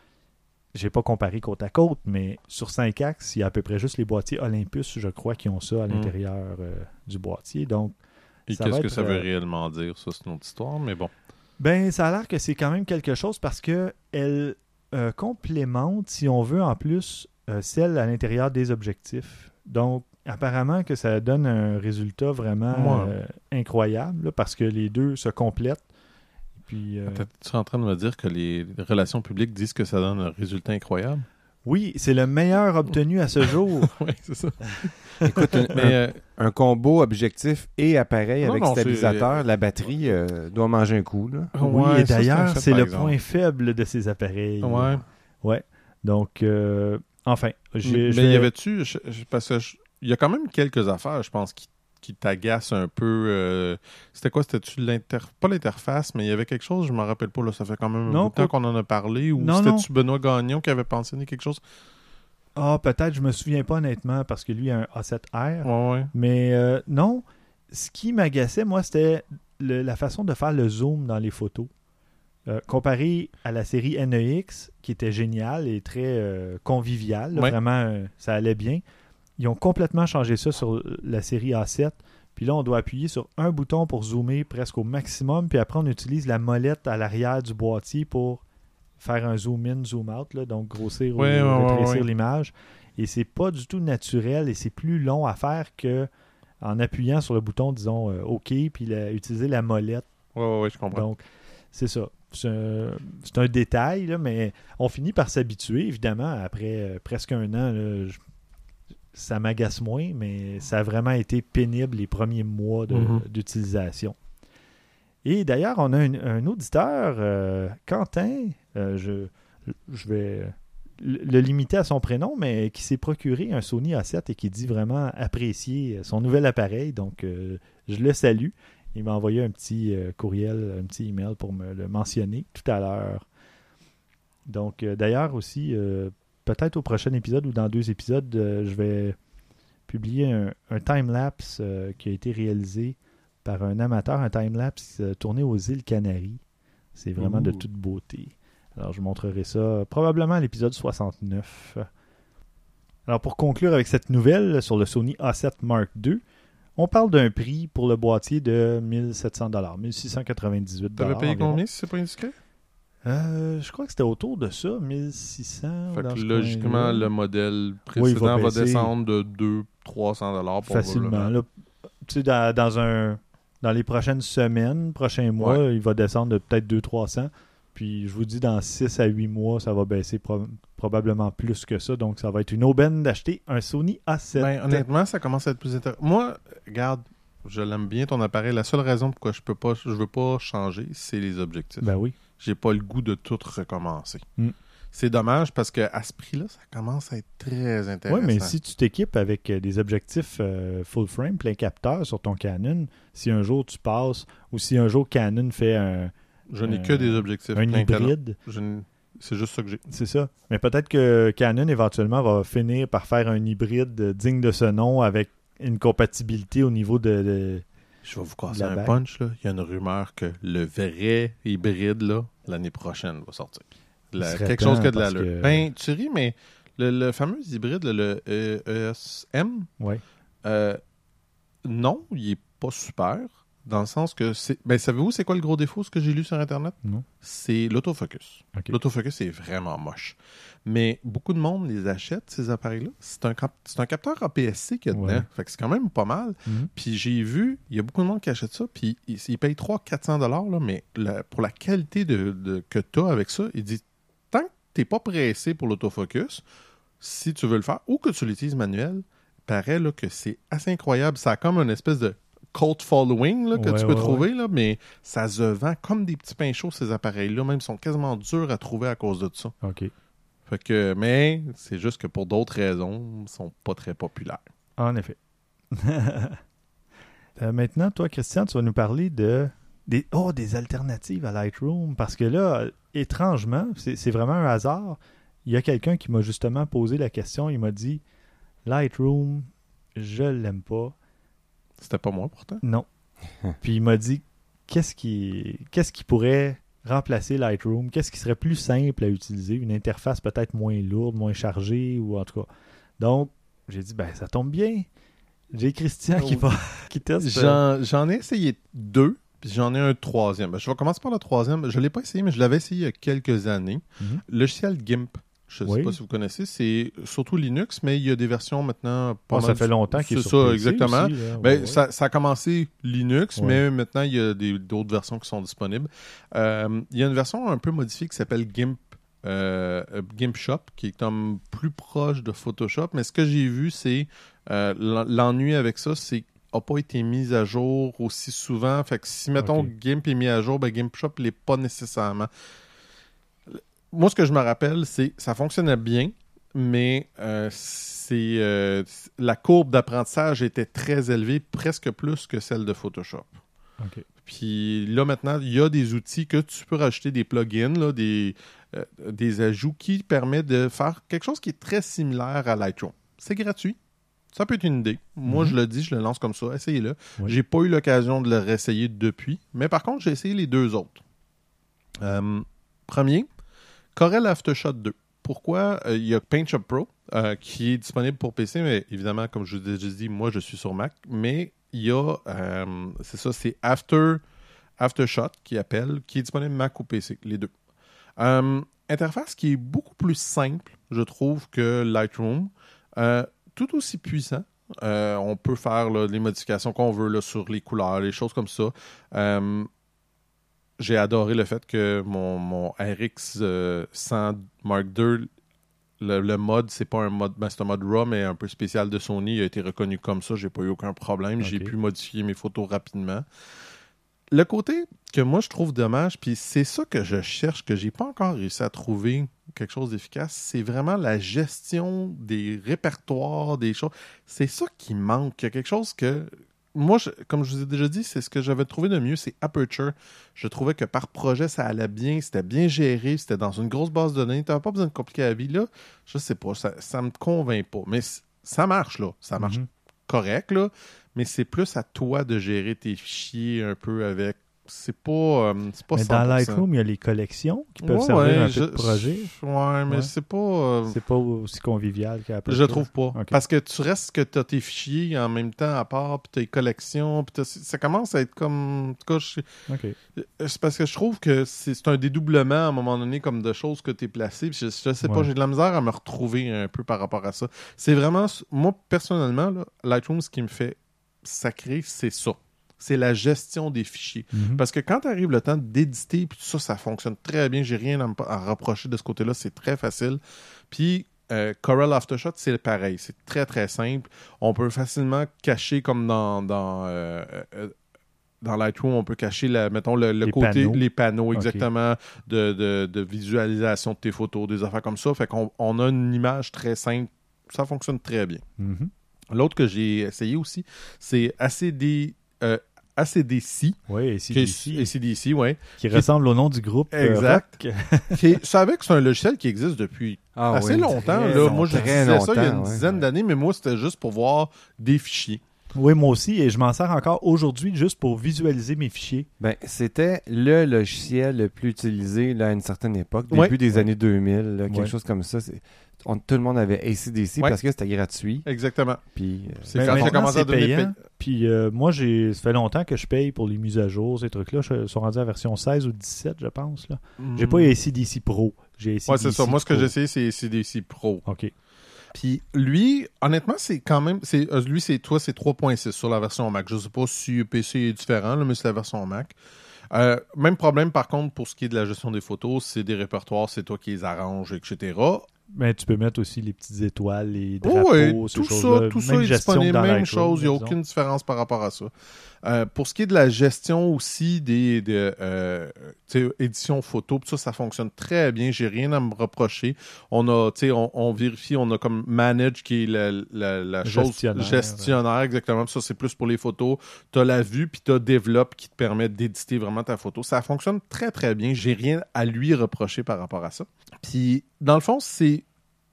J'ai pas comparé côte à côte, mais sur 5 axes, il y a à peu près juste les boîtiers Olympus, je crois, qui ont ça à l'intérieur euh, du boîtier. Donc, Et qu'est-ce que être, ça veut euh, réellement dire, ça, c'est une autre histoire, mais bon. ben, ça a l'air que c'est quand même quelque chose parce que elle euh, complémente, si on veut, en plus, euh, celle à l'intérieur des objectifs. Donc, apparemment que ça donne un résultat vraiment Ouais. euh, incroyable là, parce que les deux se complètent. Puis, Tu es en train de me dire que les relations publiques disent que ça donne un résultat incroyable? Oui, c'est le meilleur obtenu à ce jour. oui, c'est ça. Écoute, un, Mais euh, un combo objectif et appareil Non, avec non, stabilisateur, la batterie euh, doit manger un coup. Là. oui, ouais, et d'ailleurs, c'est le exemple. point faible de ces appareils. Ouais. Ouais. Donc, euh, enfin, j'ai- Mais mais y avait-tu. Parce que je- il y a quand même quelques affaires, je pense, qui, qui t'agacent un peu. euh, C'était quoi? C'était-tu l'inter. Pas l'interface, mais il y avait quelque chose, je m'en rappelle pas. Là, ça fait quand même un bout de temps qu'on en a parlé. Ou c'était-tu Benoît Gagnon qui avait mentionné quelque chose? Ah, peut-être, je me souviens pas honnêtement parce que lui a un A7R. Ouais, ouais. Mais euh, non, ce qui m'agaçait, moi, c'était la façon de faire le zoom dans les photos. Euh, comparé à la série NEX, qui était géniale et très conviviale, là, Ouais. vraiment, ça allait bien. Ils ont complètement changé ça sur la série A7. Puis là, on doit appuyer sur un bouton pour zoomer presque au maximum. Puis après, on utilise la molette à l'arrière du boîtier pour faire un zoom in, zoom out, là, donc grossir ou rétrécir l'image. Et c'est pas du tout naturel et c'est plus long à faire que en appuyant sur le bouton, disons, euh, OK, puis la- utiliser la molette. Ouais, ouais, je comprends. Donc, c'est ça. C'est un, détail, là, mais on finit par s'habituer, évidemment, après euh, presque un an. là, je- ça m'agace moins, mais ça a vraiment été pénible les premiers mois Mhm. d'utilisation. Et d'ailleurs, on a un, un auditeur, euh, Quentin, euh, je, je vais le limiter à son prénom, mais qui s'est procuré un Sony A7 et qui dit vraiment apprécier son nouvel appareil. Donc, euh, je le salue. Il m'a envoyé un petit courriel, un petit email pour me le mentionner tout à l'heure. Donc, euh, d'ailleurs aussi, euh, peut-être au prochain épisode ou dans deux épisodes, euh, je vais publier un, un time-lapse euh, qui a été réalisé par un amateur, un time-lapse euh, tourné aux îles Canaries. C'est vraiment de toute beauté. Alors, je montrerai ça probablement à l'épisode 69. Alors, pour conclure avec cette nouvelle sur le Sony A7 Mark II, on parle d'un prix pour le boîtier de 1700 1698 T'avais payé environ. combien si c'est pas indiscret? Euh, je crois que c'était autour de ça, 1600. Fait que logiquement, le modèle Oui, précédent va descendre de 200-300 dollars facilement. Là, tu sais, dans, dans un dans les prochaines semaines, prochains mois, il va descendre de peut-être 200-300. Puis je vous dis, dans 6 à 8 mois, ça va baisser pro- probablement plus que ça. Donc ça va être une aubaine d'acheter un Sony A7. Ben, honnêtement, ça commence à être plus intéressant. Moi, regarde, Je l'aime bien ton appareil. La seule raison pourquoi je peux pas, je veux pas changer, c'est les objectifs. Ben oui. J'ai pas le goût de tout recommencer. Mm. C'est dommage parce que à ce prix-là, ça commence à être très intéressant. Oui, mais si tu t'équipes avec euh, des objectifs euh, full frame, plein capteur sur ton Canon, si un jour tu passes, ou si un jour Canon fait un, je n'ai que des objectifs un hybride, C'est juste ça que j'ai. c'est ça. Mais peut-être que Canon éventuellement va finir par faire un hybride digne de ce nom avec une compatibilité au niveau de. de- Je vais vous casser un bague. punch. Là. Il y a une rumeur que le vrai hybride, là, l'année prochaine, va sortir. La- quelque chose qui a de l'allure. que- Ben, tu ris, mais le, le fameux hybride, le ESM, Ouais. euh, non, il est pas super. Dans le sens que c'est. Ben, savez-vous, c'est quoi le gros défaut, ce que j'ai lu sur Internet? Non. C'est l'autofocus. L'autofocus est vraiment moche. Mais beaucoup de monde les achète, ces appareils-là. C'est un, cap- c'est un capteur APS-C qu'il y a dedans. Ouais. Fait que c'est quand même pas mal. Mhm. Puis j'ai vu, il y a beaucoup de monde qui achète ça, puis ils, ils payent 300-400 dollars, mais la- pour la qualité de, de- que tu as avec ça, il dit tant que tu n'es pas pressé pour l'autofocus, si tu veux le faire, ou que tu l'utilises manuel, paraît là, que c'est assez incroyable. Ça a comme une espèce de cult following là, que Ouais, tu peux ouais, trouver, là, mais ça se vend comme des petits pains chauds, ces appareils-là. Même ils sont quasiment durs à trouver à cause de ça. OK. Fait que, mais c'est juste que pour d'autres raisons, ils sont pas très populaires. En effet. Euh, maintenant, toi, Christian, tu vas nous parler de des, oh, des alternatives à Lightroom. Parce que là, étrangement, c'est c'est vraiment un hasard. Il y a quelqu'un qui m'a justement posé la question. Il m'a dit Lightroom, je l'aime pas. C'était pas moi pourtant. Non. Puis il m'a dit qu'est-ce qui, qu'est-ce qui pourrait remplacer Lightroom? Qu'est-ce qui serait plus simple à utiliser? Une interface peut-être moins lourde, moins chargée, ou en tout cas. Donc, j'ai dit ben, ça tombe bien. J'ai Christian qui Oh. va qui teste. euh, J'en, j'en ai essayé deux, puis j'en ai un troisième. Ben, je vais commencer par le troisième. Je ne l'ai pas essayé, mais je l'avais essayé il y a quelques années. Mhm. Logiciel GIMP. Je ne sais Oui. pas si vous connaissez. C'est surtout Linux, mais il y a des versions maintenant. Pas Bon, ça fait longtemps qu'il est C'est sur ça, PC exactement. aussi, là. Ben, Ouais, ça, ça a commencé Linux, Ouais. mais maintenant, il y a d'autres versions qui sont disponibles. Euh, il y a une version un peu modifiée qui s'appelle GIMP, euh, euh, GIMP Shop, qui est comme plus proche de Photoshop. Mais ce que j'ai vu, c'est euh, l'en- l'ennui avec ça, c'est n'a pas été mis à jour aussi souvent. Fait que si, mettons. GIMP est mis à jour, ben, GIMP Shop l'est pas nécessairement. Moi, ce que je me rappelle, c'est ça fonctionnait bien, mais euh, c'est euh, la courbe d'apprentissage était très élevée, presque plus que celle de Photoshop. Puis là, maintenant, il y a des outils que tu peux rajouter des plugins, là, des, euh, des ajouts qui permettent de faire quelque chose qui est très similaire à Lightroom. C'est gratuit. Ça peut être une idée. Moi, Mhm. je le dis, je le lance comme ça. Essayez-le. Oui. J'ai pas eu l'occasion de le réessayer depuis. Mais par contre, j'ai essayé les deux autres. Euh, premier, Corel Aftershot 2. Pourquoi Euh, Il y a PaintShop Pro euh, qui est disponible pour PC, mais évidemment, comme je vous ai déjà dit, moi je suis sur Mac. Mais il y a, euh, c'est ça, c'est After, Aftershot qui appelle, qui est disponible Mac ou PC, les deux. Interface qui est beaucoup plus simple, je trouve, que Lightroom. Tout aussi puissant. On peut faire les modifications qu'on veut là, sur les couleurs, les choses comme ça. J'ai adoré le fait que mon, mon RX euh, 100 Mark II, le, le mode, c'est pas un mode, ben, c'est un mode RAW, mais un peu spécial de Sony. Il a été reconnu comme ça. J'ai pas eu aucun problème. J'ai pu modifier mes photos rapidement. Le côté que moi je trouve dommage, puis c'est ça que je cherche, que j'ai pas encore réussi à trouver quelque chose d'efficace, c'est vraiment la gestion des répertoires, des choses. C'est ça qui manque. Il y a quelque chose que. Moi, je- comme je vous ai déjà dit, c'est ce que j'avais trouvé de mieux, c'est Aperture. Je trouvais que par projet, ça allait bien, c'était bien géré, c'était dans une grosse base de données. Tu n'avais pas besoin de compliquer la vie. Là, je sais pas, ça, ça me convainc pas. Mais ça marche, là. Ça marche Mhm. correct, là, mais c'est plus à toi de gérer tes fichiers un peu avec. C'est pas, euh, c'est pas Mais 100%. dans Lightroom, il y a les collections qui peuvent Ouais, servir un je- peu de projet. Ouais, mais Ouais. c'est pas. euh, C'est pas aussi convivial qu'Apple. je trouve pas. Parce que tu restes que tu as tes fichiers en même temps à part, puis les collections, puis ça commence à être comme. En tout cas, je- OK. Euh, C'est parce que je trouve que c'est un dédoublement à un moment donné comme de choses que tu es placé. Je, je sais pas, Ouais. j'ai de la misère à me retrouver un peu par rapport à ça. C'est vraiment, moi personnellement, là, Lightroom, ce qui me fait sacré, c'est ça. C'est la gestion des fichiers. Mhm. Parce que quand arrive le temps d'éditer, puis tout ça, ça fonctionne très bien. J'ai rien à me à reprocher de ce côté-là. C'est très facile. Puis, euh, Corel Aftershot, c'est pareil. C'est très, très simple. On peut facilement cacher comme dans, dans, euh, euh, dans Lightroom, on peut cacher, la, mettons, le, le Les côté, panneaux. les panneaux exactement de, de- de visualisation de tes photos, des affaires comme ça. Fait qu'on on a une image très simple. Ça fonctionne très bien. Mhm. L'autre que j'ai essayé aussi, c'est ACD, euh, ACDC. Oui, ici, ACDC, ouais. qui ressemble au nom du groupe. euh, Exact. Qui savez que c'est un logiciel qui existe depuis Ah assez oui, longtemps. Là. Moi, je disais ça il y a une ouais. dizaine d'années, mais moi, c'était juste pour voir des fichiers. Oui, moi aussi, et je m'en sers encore aujourd'hui juste pour visualiser mes fichiers. Ben, c'était le logiciel le plus utilisé là, à une certaine époque, début Ouais. des années 2000, là, quelque Ouais. chose comme ça. On- tout le monde avait ACDC Ouais. parce que c'était gratuit. Exactement. Puis, euh, C'est quand ça a payant. pay- Puis euh, moi, j'ai, ça fait longtemps que je paye pour les mises à jour, ces trucs-là. Je suis rendu à la version 16 ou 17, je pense. Là. J'ai pas ACDC Pro. J'ai ACDC Hmm. Ouais, c'est ça. Moi, ce que Pro. j'ai essayé, c'est CDC Pro. OK. Puis lui, honnêtement, c'est quand même. c'est euh, Lui, c'est toi, c'est 3.6 sur la version Mac. Je sais pas si PC est différent, là, mais c'est la version Mac. Euh, même problème, par contre, pour ce qui est de la gestion des photos, c'est des répertoires, c'est toi qui les arranges, etc. Mais tu peux mettre aussi les petites étoiles, les Oh, drapeaux, ouais, ces tout ça, tout ça Même est disponible, même chose, il n'y a aucune différence par rapport à ça. Euh, pour ce qui est de la gestion aussi des, des, euh, éditions photo, ça, ça fonctionne très bien. J'ai rien à me reprocher. On a, tu sais, on, on vérifie, on a comme manage qui est la, la, la chose Gestionnaire. gestionnaire, exactement. Ça, c'est plus pour les photos. Tu as la vue, puis tu as développe qui te permet d'éditer vraiment ta photo. Ça fonctionne très, très bien. J'ai rien à lui reprocher par rapport à ça. Puis, dans le fond, c'est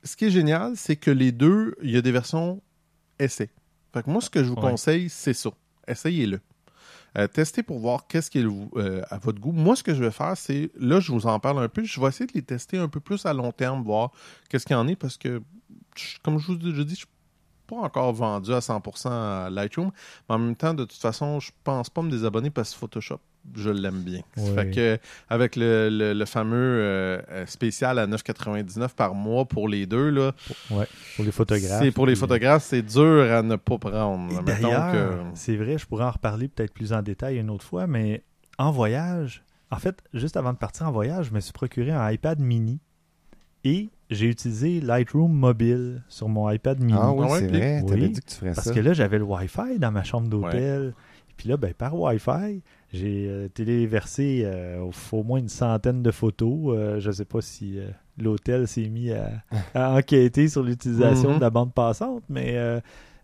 ce qui est génial, c'est que les deux, il y a des versions essai. Fait que moi, ce que je vous Ouais. conseille, c'est ça. Essayez-le. Euh, testez pour voir qu'est-ce qui est euh, à votre goût. Moi, ce que je vais faire, c'est, là, je vous en parle un peu, je vais essayer de les tester un peu plus à long terme, voir qu'est-ce qu'il y en est, parce que, comme je vous dit, je suis pas encore vendu à 100% à Lightroom, mais en même temps, de toute façon, je pense pas me désabonner parce que Photoshop, je l'aime bien. Ouais. Fait que, avec le, le- le fameux euh, euh, spécial à 9,99 par mois pour les deux, là, Ouais, pour les photographes. c'est pour les photographes, c'est dur à ne pas prendre. Que- c'est vrai, je pourrais en reparler peut-être plus en détail une autre fois, mais en voyage, en fait, juste avant de partir en voyage, je me suis procuré un iPad mini et j'ai utilisé Lightroom mobile sur mon iPad mini. ah oui, Ah ouais, c'est vrai. T'avais Oui, dit que tu ferais Parce ça. que là, j'avais le Wi-Fi dans ma chambre d'hôtel. Et puis là, ben, par Wi-Fi, j'ai euh, téléversé euh, au, moins une centaine de photos. Euh, je ne sais pas si euh, l'hôtel s'est mis à, à enquêter sur l'utilisation Mhm. de la bande passante, mais euh,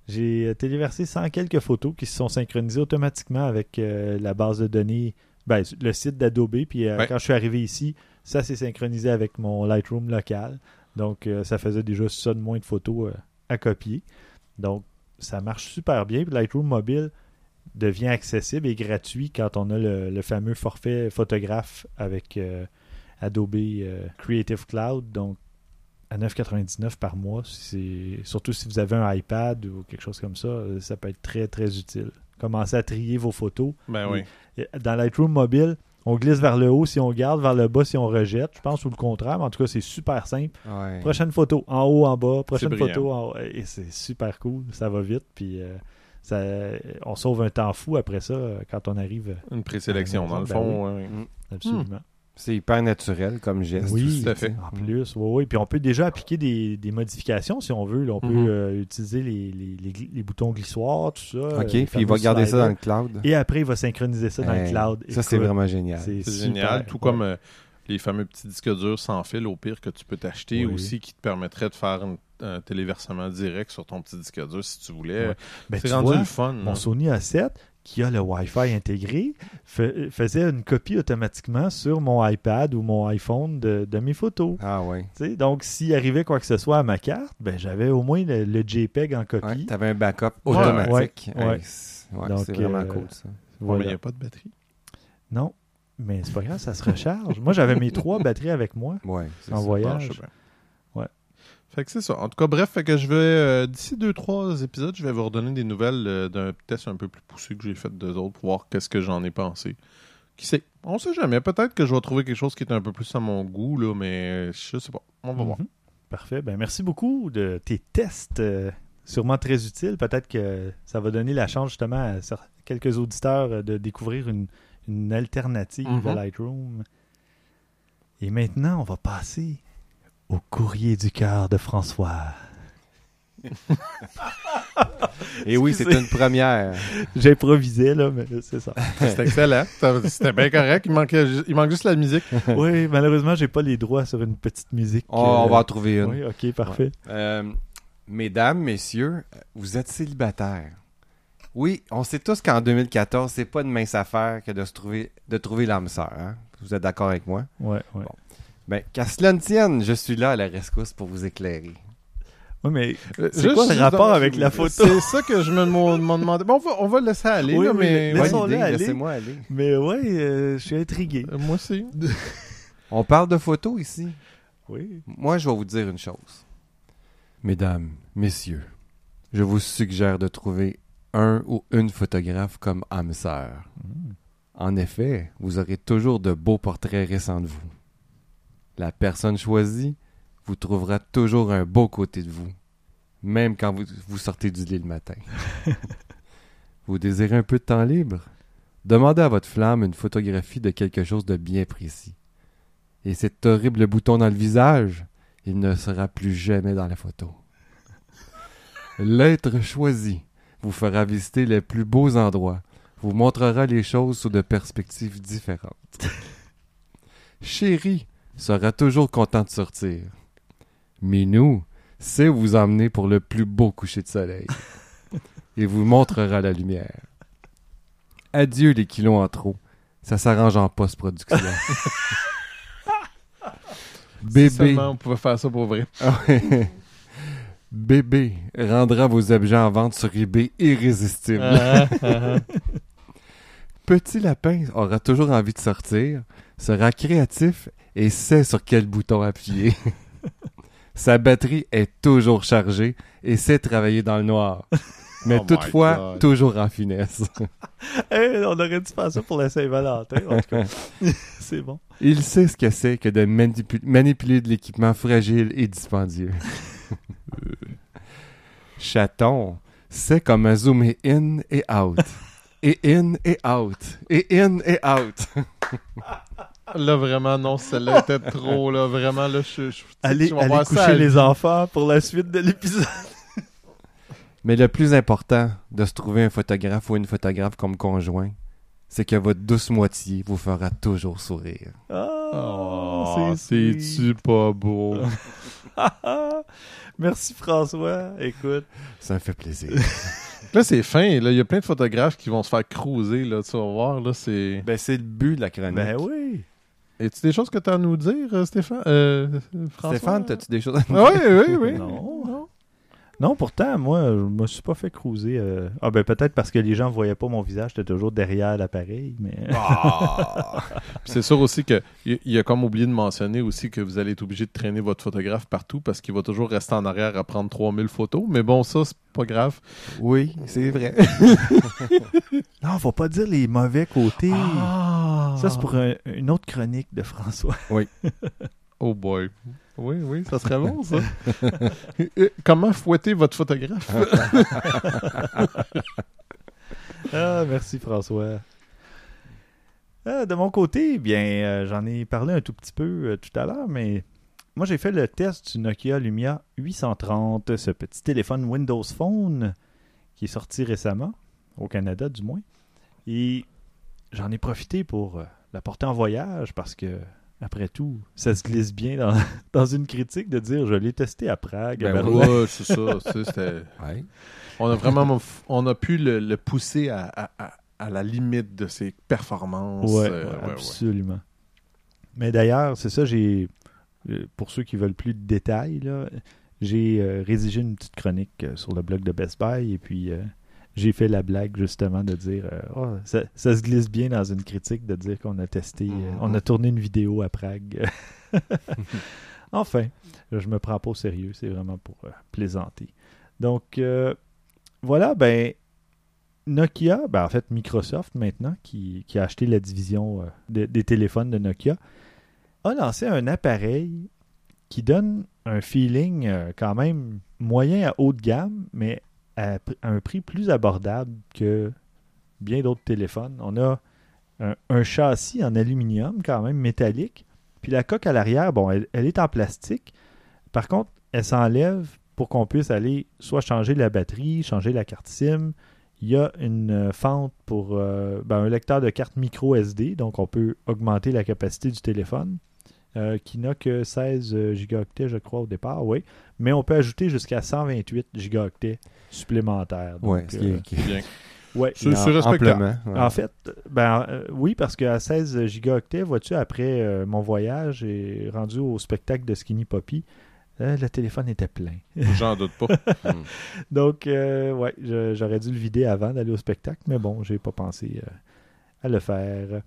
j'ai téléversé 100 quelques photos qui se sont synchronisées automatiquement avec euh, la base de données, ben, le site d'Adobe. Puis euh, Ouais. quand je suis arrivé ici, ça s'est synchronisé avec mon Lightroom local. Donc, euh, ça faisait déjà ça de moins de photos euh, à copier. Donc, ça marche super bien. Puis Lightroom mobile devient accessible et gratuit quand on a le, le fameux forfait photographe avec euh, Adobe Creative Cloud. Donc, à 9,99 par mois, c'est surtout si vous avez un iPad ou quelque chose comme ça, ça peut être très, très utile. Commencez à trier vos photos. Ben oui. Dans Lightroom mobile, on glisse vers le haut si on garde, vers le bas si on rejette. Je pense ou le contraire, mais en tout cas, c'est super simple. Ouais. Prochaine photo, en haut, en bas. Prochaine photo, en haut. Et c'est super cool. Ça va vite. Puis euh, ça, on sauve un temps fou après ça euh, quand on arrive. Une présélection, dans le Ben fond. ouais. Absolument. C'est hyper naturel comme geste. Oui, tout à fait. en plus. Oui, oui. Puis on peut déjà appliquer des, des modifications si on veut. là. On peut Mhm. euh, utiliser les, les- les gli- les boutons glissoires, tout ça. OK, puis il va garder ça dans le cloud. Et après, il va synchroniser ça dans le cloud. Ça, c'est vraiment génial. C'est génial. Tout Ouais. comme euh, les fameux petits disques durs sans fil, au pire, que tu peux t'acheter Oui. aussi, qui te permettraient de faire une- un téléversement direct sur ton petit disque dur si tu voulais. Ouais. Ben, c'est rendu vois, le fun. Mon là. Sony A7, qui a le Wi-Fi intégré, fa- faisait une copie automatiquement sur mon iPad ou mon iPhone de, de mes photos. Ah ouais. Tu sais, donc, s'il arrivait quoi que ce soit à ma carte, ben, j'avais au moins le, le JPEG en Ouais, copie. T'avais un backup automatique. ouais, ouais. c'est ouais, Donc, c'est vraiment euh, cool ça. Mais il n'y a pas de batterie. Non, mais c'est pas grave, ça se recharge. moi, j'avais mes trois batteries avec moi Ouais, c'est en ça. Voyage. Fait que c'est ça. En tout cas, bref, fait que je vais, euh, d'ici deux, trois épisodes, je vais vous redonner des nouvelles euh, d'un test un peu plus poussé que j'ai fait d'eux autres pour voir qu'est-ce que j'en ai pensé. Qui sait? On sait jamais. Peut-être que je vais trouver quelque chose qui est un peu plus à mon goût, là, mais je sais pas. On va voir. Mhm. Parfait. Ben, merci beaucoup de tes tests. euh, sûrement très utiles. Peut-être que ça va donner la chance justement à quelques auditeurs de découvrir une, une alternative Mhm. à Lightroom. Et maintenant, on va passer au courrier du cœur de François. Et oui, c'est une première. J'improvisais, là, mais c'est ça. C'était excellent. C'était bien correct. Il, manquait, ju- il manque juste la musique. oui, malheureusement, j'ai pas les droits sur une petite musique. On, on euh, va en trouver une. Oui, ok, parfait. Euh, mesdames, messieurs, vous êtes célibataires. Oui, on sait tous qu'en 2014, c'est pas une mince affaire que de se trouver, de trouver l'âme sœur. hein. Vous êtes d'accord avec moi? Ouais, ouais. Ben, qu'à cela ne tienne, je suis là à la rescousse pour vous éclairer. Ouais, mais Euh, C'est quoi le rapport avec la photo? C'est ça que je me demandais. Bon, on va, on va le laisser aller, Oui, là, oui, mais... laissons- ouais. Laissons-le idée, aller. laissez-moi aller. Mais ouais, euh, je suis intrigué. Euh, Moi aussi. On parle de photos ici. Oui. Moi, je vais vous dire une chose. Mesdames, messieurs, je vous suggère de trouver un ou une photographe comme âme sœur. En effet, vous aurez toujours de beaux portraits récents de vous. La personne choisie vous trouvera toujours un beau côté de vous, même quand vous, vous sortez du lit le matin. vous désirez un peu de temps libre? Demandez à votre flamme une photographie de quelque chose de bien précis. Et cet horrible bouton dans le visage, il ne sera plus jamais dans la photo. L'être choisi vous fera visiter les plus beaux endroits, vous montrera les choses sous de perspectives différentes. Chéri sera toujours content de sortir. Minou sait vous emmener pour le plus beau coucher de soleil et vous montrera la lumière. Adieu les kilos en trop, ça s'arrange en post-production. Bébé. seulement on pouvait faire ça pour vrai. Ah. Bébé rendra vos objets en vente sur eBay irrésistibles. Ah, ah, Petit lapin aura toujours envie de sortir, sera créatif et sait sur quel bouton appuyer. Sa batterie est toujours chargée et sait travailler dans le noir. Mais Oh toutefois, toujours en finesse. Hey, on aurait dû faire ça pour la Saint-Valentin. c'est bon. Il sait ce que c'est que de manipu- manipuler de l'équipement fragile et dispendieux. Chaton sait comment zoomer in et out. Et in et out. Et in et out. Là, vraiment, non, celle-là était trop, là. Vraiment, là, je... je Allez, voir coucher les enfants pour la suite de l'épisode. Mais le plus important de se trouver un photographe ou une photographe comme conjoint, c'est que votre douce moitié vous fera toujours sourire. Ah, Oh, c'est c'est-tu pas beau? Merci François. Écoute. Ça me fait plaisir. Là, c'est fin. Là, il y a plein de photographes qui vont se faire cruiser, là. Tu vas voir, là, c'est... ben, c'est le but de la chronique. Ben oui. Est-ce des choses que tu as à nous dire, euh, Stéphane? Euh, François? Stéphane, as-tu des choses à nous Ah oui, oui, oui. Non. Non, pourtant, moi, je me suis pas fait cruiser. euh. Ah ben peut-être parce que les gens voyaient pas mon visage, j'étais toujours derrière l'appareil, mais. Ah! Puis C'est sûr aussi que il il a comme oublié de mentionner aussi que vous allez être obligé de traîner votre photographe partout parce qu'il va toujours rester en arrière à prendre 3000 photos. Mais bon, ça, c'est pas grave. oui, c'est vrai. Non, faut pas dire les mauvais côtés. Ah. Ça, c'est pour un- une autre chronique de François. Oh boy. Oui, oui, ça serait bon, ça. Euh, Comment fouetter votre photographe? Ah, merci François. Ah, de mon côté, bien, euh, j'en ai parlé un tout petit peu euh, tout à l'heure, mais moi j'ai fait le test du Nokia Lumia 830, ce petit téléphone Windows Phone qui est sorti récemment, au Canada du moins. Et j'en ai profité pour euh, la porter en voyage parce que, après tout, ça se glisse bien dans, dans une critique de dire je l'ai testé à Prague, à Ben Berlin. Ouais, c'est ça. Ouais. On a vraiment on a pu le, le pousser à, à- à- à la limite de ses performances. Ouais, Euh, ouais, ouais, ouais. absolument. Mais d'ailleurs, c'est ça, j'ai. euh, Pour ceux qui veulent plus de détails, là, j'ai euh, rédigé une petite chronique euh, sur le blog de Best Buy et puis euh, j'ai fait la blague justement de dire euh, Ah, ça, ça se glisse bien dans une critique de dire qu'on a testé, euh, Mhm. on a tourné une vidéo à Prague. enfin, je me prends pas au sérieux, c'est vraiment pour euh, plaisanter. Donc, voilà, ben, Nokia, ben en fait Microsoft maintenant, qui, qui a acheté la division de- des téléphones de Nokia, a lancé un appareil qui donne un feeling quand même moyen à haut de gamme, mais à, un prix plus abordable que bien d'autres téléphones. On a un, châssis en aluminium quand même métallique, puis la coque à l'arrière, bon, elle, elle est en plastique, Par contre, elle s'enlève pour qu'on puisse aller soit changer la batterie, changer la carte SIM. Il y a une euh, fente pour euh, ben, un lecteur de carte micro SD, donc on peut augmenter la capacité du téléphone, euh, qui n'a que 16 gigaoctets, je crois, au départ, oui. Mais on peut ajouter jusqu'à 128 gigaoctets supplémentaires. Ouais, Donc, ce qui est- euh, qui est Bien. ouais. C'est c'est respectable. amplement, ouais. En fait, ben euh, oui, parce qu'à 16 gigaoctets, vois-tu, après euh, mon voyage et rendu au spectacle de Skinny Poppy, euh, le téléphone était plein. J'en doute pas. Donc, euh, ouais, j'aurais dû le vider avant d'aller au spectacle, mais bon, j'ai pas pensé euh, à le faire.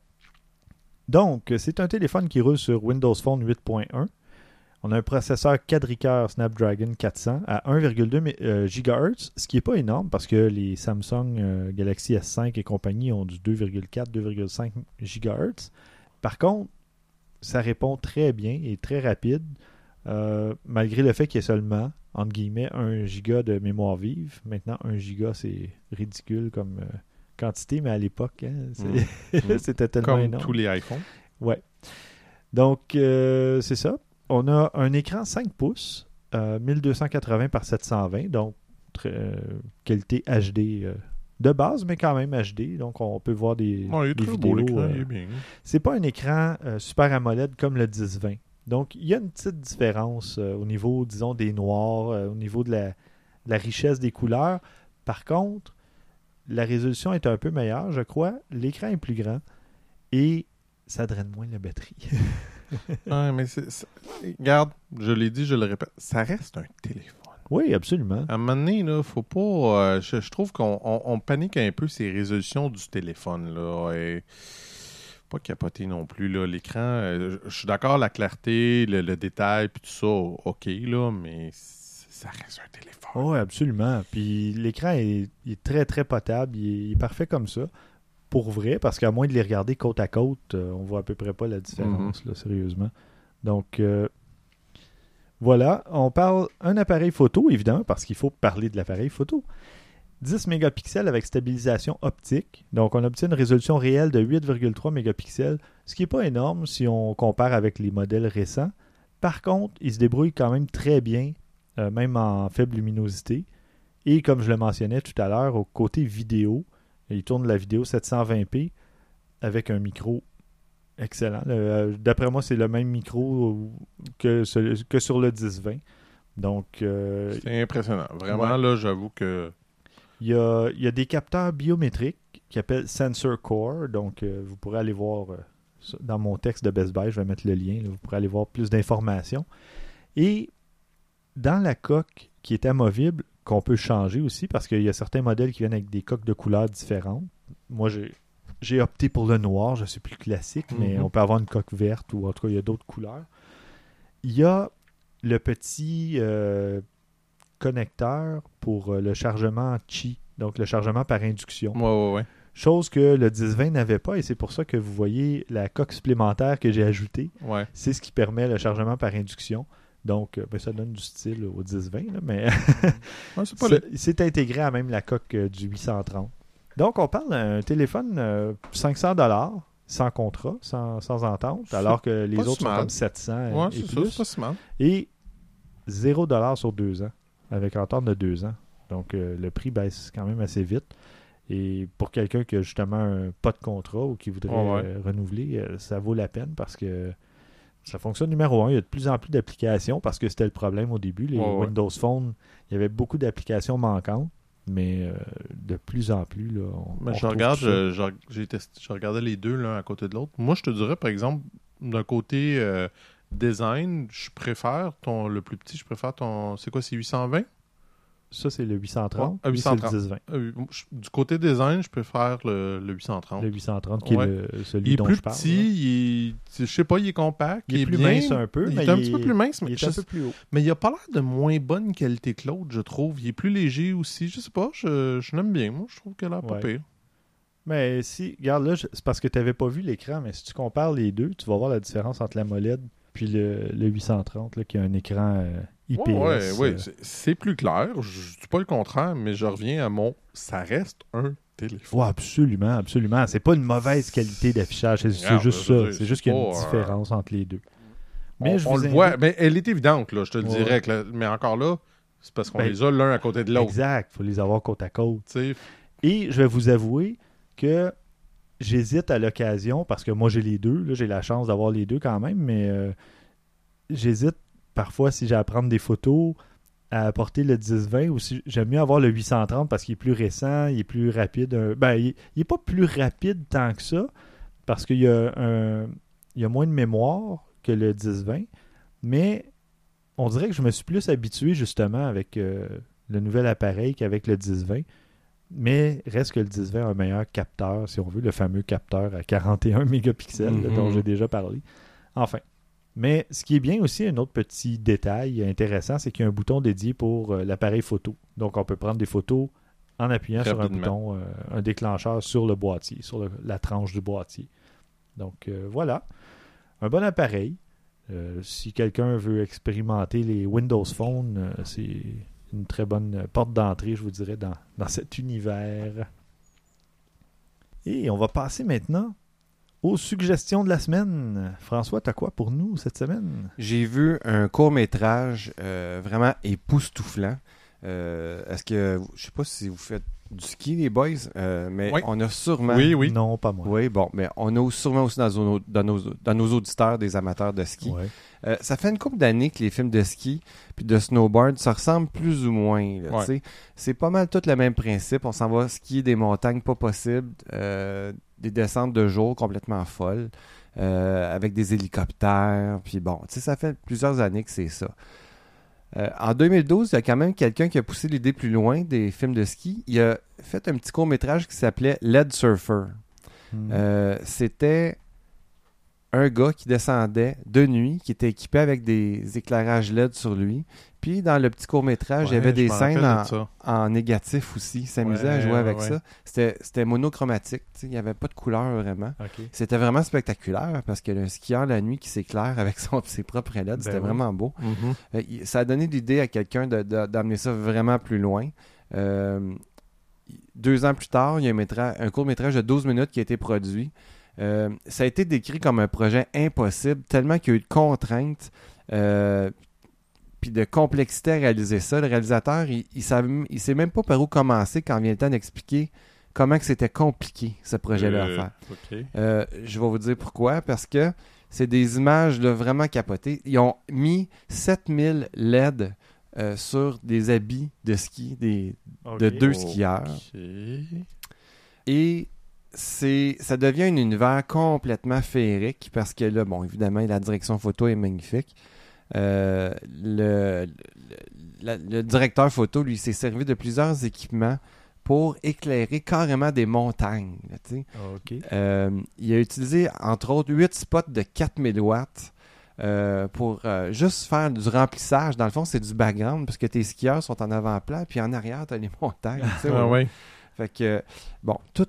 Donc, c'est un téléphone qui roule sur Windows Phone 8.1. On a un processeur quadricœur Snapdragon 400 à 1,2 mé- euh, GHz, ce qui n'est pas énorme parce que les Samsung euh, Galaxy S5 et compagnie ont du 2,4-2,5 GHz. Par contre, ça répond très bien et très rapide, euh, malgré le fait qu'il y ait seulement, entre guillemets, 1 giga de mémoire vive. Maintenant, 1 giga, c'est ridicule comme quantité, mais à l'époque, hein, c'est- Mm. c'était tellement Comme énorme. tous les iPhones. Ouais. Donc, euh, c'est ça. On a un écran 5 pouces, euh, 1280 par 720, donc très- euh, qualité HD euh, de base, mais quand même HD. Donc, on peut voir des, Ouais, il est des vidéos. l'écran, euh, il est bien. c'est pas un écran euh, super AMOLED comme le 1020. Donc, il y a une petite différence euh, au niveau, disons, des noirs, euh, au niveau de la, de la richesse des couleurs. Par contre, la résolution est un peu meilleure, je crois. L'écran est plus grand et ça draine moins la batterie. Ouais, mais Regarde, je l'ai dit, je le répète, ça reste un téléphone. oui, absolument. À un moment donné, là, faut pas. euh, je, je trouve qu'on on- on panique un peu ces résolutions du téléphone. Là, et pas capoter non plus. là. L'écran, euh, je je suis d'accord, la clarté, le, le détail, puis tout ça, ok, là, mais ça reste un téléphone. Oui, absolument. Puis l'écran est, très, très potable. Il est, il est parfait comme ça. Pour vrai, parce qu'à moins de les regarder côte à côte, euh, on voit à peu près pas la différence, là, sérieusement. Donc, euh, voilà. On parle un appareil photo, évidemment, parce qu'il faut parler de l'appareil photo. 10 mégapixels avec stabilisation optique. Donc, on obtient une résolution réelle de 8,3 mégapixels, ce qui n'est pas énorme si on compare avec les modèles récents. Par contre, il se débrouille quand même très bien, euh, même en faible luminosité. Et comme je le mentionnais tout à l'heure, au côté vidéo, il tourne la vidéo 720p avec un micro excellent. Le- euh, D'après moi, c'est le même micro que, ce- que sur le 1020. Donc, euh, C'est impressionnant. Vraiment, Ouais. là, j'avoue que. il y a, il y a des capteurs biométriques qui appellent Sensor Core. Donc, euh, vous pourrez aller voir dans mon texte de Best Buy, je vais mettre le lien. là, vous pourrez aller voir plus d'informations. Et dans la coque qui est amovible, qu'on peut changer aussi, parce qu'il y a certains modèles qui viennent avec des coques de couleurs différentes. Moi, j'ai. J'ai opté pour le noir, je suis plus classique, mais Mhm. on peut avoir une coque verte ou en tout cas, il y a d'autres couleurs. Il y a le petit euh, connecteur pour euh, le chargement Qi, donc le chargement par induction. Ouais, ouais, ouais. Chose que le 1020 n'avait pas et c'est pour ça que vous voyez la coque supplémentaire que j'ai ajoutée. Ouais. C'est ce qui permet le chargement par induction. Donc, euh, ben, ça donne du style au 1020, là, mais Ouais, c'est intégré à même la coque euh, du 830. Donc, on parle d'un téléphone euh, 500 dollars sans contrat, sans, sans entente, alors que les autres si sont comme 700 Ouais, et ça, plus. si mal. Et 0 dollar sur deux ans, avec entente de deux ans. Donc, euh, le prix baisse quand même assez vite. Et pour quelqu'un qui a justement un, pas de contrat ou qui voudrait ouais. euh, renouveler, euh, ça vaut la peine parce que ça fonctionne numéro un. Il y a de plus en plus d'applications parce que c'était le problème au début. Les Ouais, ouais. Windows Phone, il y avait beaucoup d'applications manquantes, mais euh, de plus en plus, là, on, Mais on je regarde, ça. je, je- j'ai testé- je regardais les deux l'un à côté de l'autre. Moi, je te dirais, par exemple, d'un côté euh, design, je préfère ton le plus petit, je préfère ton. C'est quoi, c'est 820 Ça, c'est le 830. Ouais, ah, lui, c'est 830. le 1020. Euh, je- Du côté design, je préfère le, le 830. Le 830, qui Ouais. est le- celui Il est dont plus je parle. petit, il est, je sais pas, il est compact, Il est plus bien, mince un peu, il mais est un il petit peu plus mince, mais, Il est un sais- peu plus haut. mais il a pas l'air de moins bonne qualité que l'autre, je trouve. Il est plus léger aussi, je sais pas, je, je l'aime bien, moi, je trouve qu'il a l'air pas Ouais. pire. Mais si, regarde là, c'est parce que tu n'avais pas vu l'écran, mais si tu compares les deux, tu vas voir la différence entre la MOLED puis le, le 830 là, qui a un écran euh, IPS. Ouais, ouais, ouais, c'est- plus clair, je dis pas le contraire, mais je reviens à mon ça reste un téléphone. ouais, absolument, absolument. C'est pas une mauvaise qualité d'affichage, c'est Regarde, juste veux ça. C'est juste qu'il y a une euh, différence entre les deux. Mais on, je on vous le voit. Mais elle est évidente, là, je te le dirais. que mais encore là, c'est parce qu'on Ben, les a l'un à côté de l'autre. Exact, il faut les avoir côte à côte. Et je vais vous avouer que j'hésite à l'occasion, parce que moi j'ai les deux, là, j'ai la chance d'avoir les deux quand même, mais euh, j'hésite parfois si j'ai à prendre des photos à apporter le 10-20 ou si j'aime mieux avoir le 830 parce qu'il est plus récent, il est plus rapide. euh, ben, il, il est pas plus rapide tant que ça parce qu'il y a un, il y a moins de mémoire que le 10-20, mais on dirait que je me suis plus habitué justement avec euh, le nouvel appareil qu'avec le 10-20. Mais reste que le 10-20 a un meilleur capteur, si on veut, le fameux capteur à 41 mégapixels là, dont j'ai déjà parlé. Enfin. Mais ce qui est bien aussi, un autre petit détail intéressant, c'est qu'il y a un bouton dédié pour euh, l'appareil photo. Donc on peut prendre des photos en appuyant sur un bouton, euh, un déclencheur sur le boîtier, sur le- la tranche du boîtier. Donc euh, voilà, un bon appareil. Si quelqu'un veut expérimenter les Windows Phone, c'est une très bonne porte d'entrée, je vous dirais, dans, dans cet univers. Et on va passer maintenant aux suggestions de la semaine. François, t'as quoi pour nous cette semaine? J'ai vu un court métrage vraiment époustouflant. Euh, Est-ce que je sais pas si vous faites du ski les boys, euh, mais Oui. on a sûrement Oui, oui. Non, pas moi. Oui, bon, mais on a sûrement aussi dans nos, dans nos, dans nos auditeurs des amateurs de ski. Euh, ça fait une couple d'années que les films de ski puis de snowboard, ça ressemble plus ou moins. C'est pas mal tout le même principe. On s'en va skier des montagnes pas possibles, euh, des descentes de jour complètement folles, euh, avec des hélicoptères. Puis bon, tu sais, ça fait plusieurs années que c'est ça. Euh, en 2012, il y a quand même quelqu'un qui a poussé l'idée plus loin des films de ski. Il a fait un petit court métrage qui s'appelait Lead Surfer. Hmm. Euh, c'était un gars qui descendait de nuit, qui était équipé avec des éclairages LED sur lui. Puis dans le petit court-métrage, il y avait des scènes en, de ça. en négatif aussi. S'amusait à Ouais, jouer ouais, avec ouais. ça. C'était c'était monochromatique. Il n'y avait pas de couleur vraiment. C'était vraiment spectaculaire parce que le skieur la nuit qui s'éclaire avec son, ses propres LED, Ben c'était oui. vraiment beau. Mhm. Euh, ça a donné l'idée à quelqu'un d'amener ça vraiment plus loin. Euh, deux ans plus tard, il y a un, métra- un court métrage de 12 minutes qui a été produit. Euh, ça a été décrit comme un projet impossible, tellement qu'il y a eu de contraintes euh, puis de complexité à réaliser ça. Le réalisateur, il ne savait- il sait même pas par où commencer quand vient le temps d'expliquer comment que c'était compliqué, ce projet-là à Euh, faire. Euh, je vais vous dire pourquoi. Parce que c'est des images là, vraiment capotées. Ils ont mis 7000 LED euh, sur des habits de ski des, de deux skieurs. Et c'est ça devient un univers complètement féerique parce que là, bon, évidemment, la direction photo est magnifique. Euh, le, le, directeur photo, lui, s'est servi de plusieurs équipements pour éclairer carrément des montagnes. là. OK. Euh, il a utilisé, entre autres, 8 spots de 4000 watts euh, pour euh, juste faire du remplissage. Dans le fond, c'est du background parce que tes skieurs sont en avant-plan, puis en arrière, tu as les montagnes. Ah ouais. Fait que, bon, tout,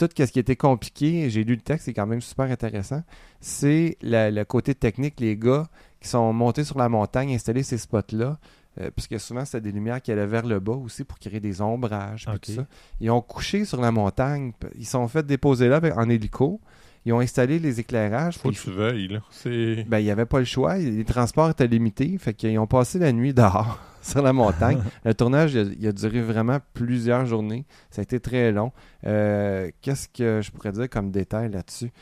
ce qui était compliqué, j'ai lu le texte, c'est quand même super intéressant. C'est le côté technique, les gars qui sont montés sur la montagne, installés ces spots-là. euh, puisque souvent, c'était des lumières qui allaient vers le bas aussi pour créer des ombrages. puis Ok. tout ça. Ils ont couché sur la montagne. Ils sont fait déposer là en hélico. Ils ont installé les éclairages. Faut que tu veuilles, là. C'est... ben, il n'y avait pas le choix. Les transports étaient limités. Fait qu'ils ont passé la nuit dehors, sur la montagne. le tournage, il a, il a duré vraiment plusieurs journées. Ça a été très long. Euh, Qu'est-ce que je pourrais dire comme détail là-dessus?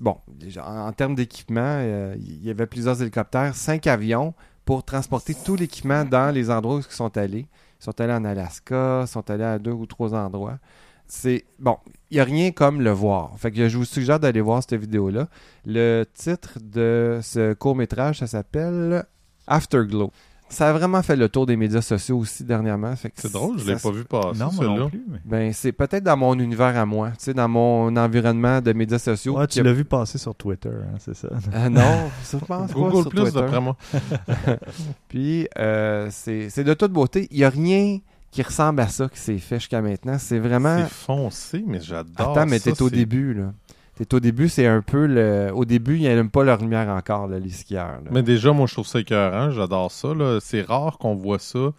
Bon, en, en termes d'équipement, euh, il y avait plusieurs hélicoptères, cinq avions pour transporter tout l'équipement dans les endroits où ils sont allés. Ils sont allés en Alaska, ils sont allés à deux ou trois endroits. C'est bon, il n'y a rien comme le voir. Fait que je vous suggère d'aller voir cette vidéo-là. Le titre de ce court-métrage, ça s'appelle Afterglow. Ça a vraiment fait le tour des médias sociaux aussi dernièrement. Fait que C'est drôle, je ça l'ai pas vu passer, non, moi non plus. mais- Ben, c'est peut-être dans mon univers à moi, tu sais, dans mon environnement de médias sociaux. Ouais, tu a- l'as vu passer sur Twitter, hein, c'est ça. Euh, non, je pense pas Google sur Plus, Twitter. d'après moi. Puis, euh, c'est c'est de toute beauté. Il n'y a rien qui ressemble à ça qui s'est fait jusqu'à maintenant. C'est vraiment... C'est foncé, mais j'adore Attends, mais ça, t'es au début, là. T'es au début, c'est un peu le... Au début, ils n'allument pas leur lumière encore, là, les skieurs. là. Mais déjà, moi, je trouve ça écœurant. J'adore ça. là. C'est rare qu'on voit ça.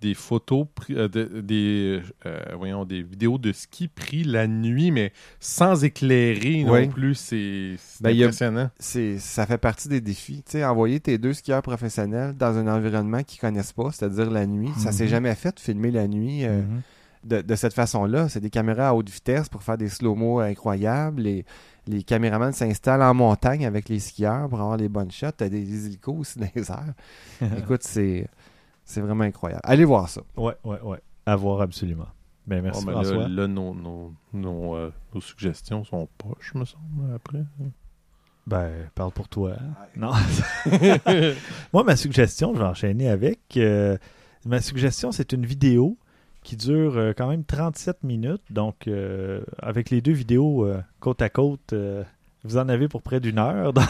des photos, pris- euh, de- des, euh, voyons, des vidéos de ski pris la nuit, mais sans éclairer Oui. non plus. C'est c'est Ben, il y a- impressionnant. c'est ça fait partie des défis. Envoyer tes deux skieurs professionnels dans un environnement qu'ils connaissent pas, c'est-à-dire la nuit, ça s'est Mhm. jamais fait de filmer la nuit euh, Mhm. De, de cette façon-là. C'est des caméras à haute vitesse pour faire des slow-mo incroyables. Les, les caméramans s'installent en montagne avec les skieurs pour avoir les bonnes shots. T'as des, des hélicos aussi dans les airs. Écoute, c'est c'est vraiment incroyable. Allez voir ça. Ouais, ouais, ouais. À voir absolument. Ben, merci Oh, mais François. là, là, nos, nos, nos, euh, nos suggestions sont poches, me semble, après. Ben, parle pour toi. Non. Moi, ma suggestion, je vais enchaîner avec. euh, ma suggestion, c'est une vidéo qui dure euh, quand même 37 minutes. Donc, euh, avec les deux vidéos euh, côte à côte, euh, vous en avez pour près d'une heure. Donc,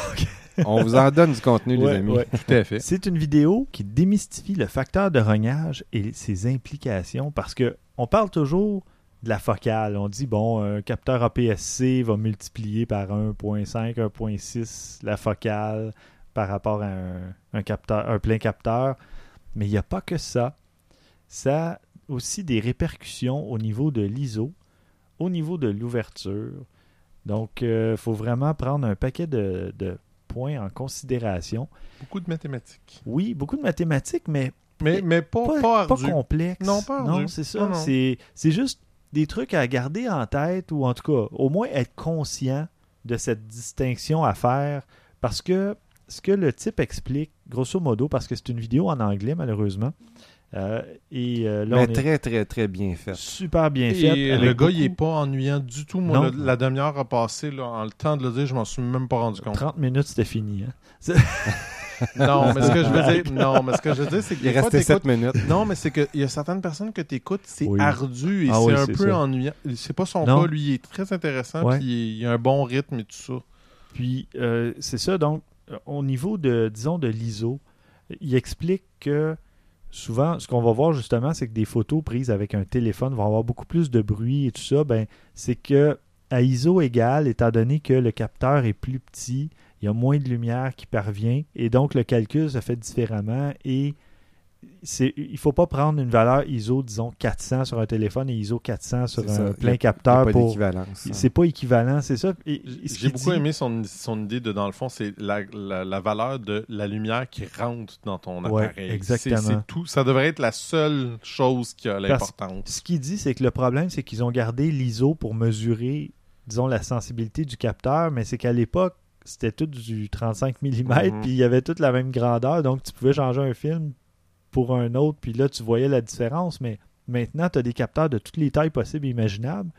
On vous en donne du contenu, les amis. ouais. Tout à fait. C'est une vidéo qui démystifie le facteur de rognage et ses implications parce que on parle toujours de la focale. On dit, bon, un capteur APS-C va multiplier par 1.5, 1.6 la focale par rapport à un, un capteur, un plein capteur. Mais il n'y a pas que ça. Ça aussi des répercussions au niveau de l'ISO, au niveau de l'ouverture. Donc, il faut vraiment prendre un paquet de, de points en considération. Beaucoup de mathématiques. Oui, beaucoup de mathématiques, mais Mais, mais pas, pas, pas, complexe. Non, pas ardu. Non, c'est ça. C'est juste des trucs à garder en tête ou en tout cas, au moins être conscient de cette distinction à faire parce que ce que le type explique, grosso modo, parce que c'est une vidéo en anglais malheureusement, euh, et euh, là Mais on est très, très, très bien fait. super bien Et fait. le gars, il est beaucoup- pas ennuyant du tout. Moi, le- la demi-heure a passé. Là, en le temps de le dire, je m'en suis même pas rendu compte. 30 minutes, c'était fini. hein. Non, mais ce que je veux dire, non, mais ce que je veux dire, c'est que Il est des fois, resté 7 t'écoutes- minutes. Non, mais c'est qu'il y a certaines personnes que tu écoutes, c'est Oui. ardu et Ah c'est oui, un peu ça. ennuyant. C'est pas son Non. cas, lui, il est très intéressant, Ouais. puis il y a un bon rythme et tout ça. Puis euh, c'est ça, donc au niveau de, disons, de l'ISO, il explique que souvent, ce qu'on va voir justement, c'est que des photos prises avec un téléphone vont avoir beaucoup plus de bruit et tout ça. Ben, c'est que à ISO égal, étant donné que le capteur est plus petit, il y a moins de lumière qui parvient et donc le calcul se fait différemment et il faut pas prendre une valeur ISO, disons 400 sur un téléphone et ISO 400 sur un ça. Plein a capteur pas pour. d'équivalence. C'est pas équivalent, c'est ça. J'ai beaucoup dit- aimé son, son idée de, dans le fond, c'est la, la, la valeur de la lumière qui rentre dans ton Ouais, appareil. exactement. C'est- tout. Ça devrait être la seule chose qui a l'importance. Ce qu'il dit, c'est que le problème, c'est qu'ils ont gardé l'ISO pour mesurer, disons, la sensibilité du capteur, mais c'est qu'à l'époque, c'était tout du 35 mm, Mhm. puis il y avait toute la même grandeur, donc tu pouvais changer un film pour un autre, puis là, tu voyais la différence, mais maintenant, tu as des capteurs de toutes les tailles possibles et imaginables,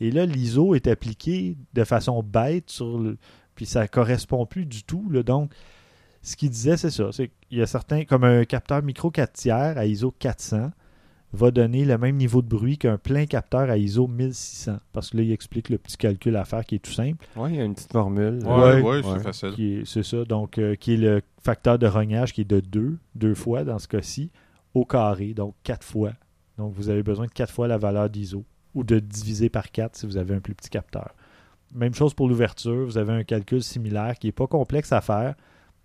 et là, l'ISO est appliqué de façon bête sur le... Puis ça correspond plus du tout, là, donc... Ce qu'il disait, c'est ça. C'est qu'il y a certains, comme un capteur micro 4 tiers à ISO 400, va donner le même niveau de bruit qu'un plein capteur à ISO 1600. Parce que là, il explique le petit calcul à faire qui est tout simple. Oui, il y a une petite formule. Ouais, Ouais. ouais, c'est Ouais. facile. Qui est- C'est ça. Donc, euh, qui est le facteur de rognage qui est de 2, deux fois dans ce cas-ci, au carré, donc 4 fois. Donc, vous avez besoin de 4 fois la valeur d'ISO ou de diviser par 4 si vous avez un plus petit capteur. Même chose pour l'ouverture. Vous avez un calcul similaire qui n'est pas complexe à faire,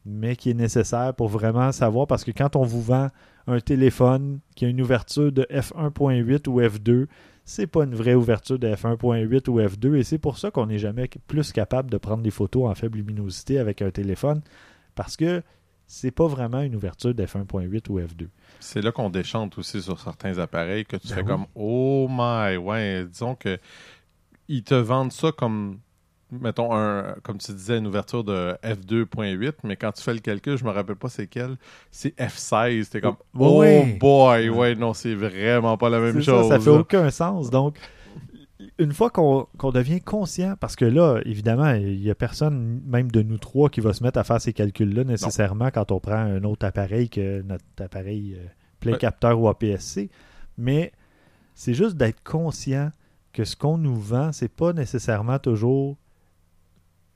mais qui est nécessaire pour vraiment savoir parce que quand on vous vend un téléphone qui a une ouverture de f1.8 ou f2, c'est pas une vraie ouverture de f1.8 ou f2 et c'est pour ça qu'on n'est jamais plus capable de prendre des photos en faible luminosité avec un téléphone parce que c'est pas vraiment une ouverture de f1.8 ou f2. C'est là qu'on déchante aussi sur certains appareils que tu Ben fais oui. comme Oh my, ouais, disons que ils te vendent ça comme mettons un comme tu disais une ouverture de f2.8 mais quand tu fais le calcul, je me rappelle pas c'est quel, c'est f16, t'es comme Oh ouais. boy, ouais non, c'est vraiment pas la même C'est ça, chose. ça fait là. aucun sens. Donc, une fois qu'on devient conscient, parce que là, évidemment, il n'y a personne, même de nous trois, qui va se mettre à faire ces calculs-là nécessairement quand on prend un autre appareil que notre appareil euh, plein Ouais. capteur ou APS-C. Mais c'est juste d'être conscient que ce qu'on nous vend, c'est pas nécessairement toujours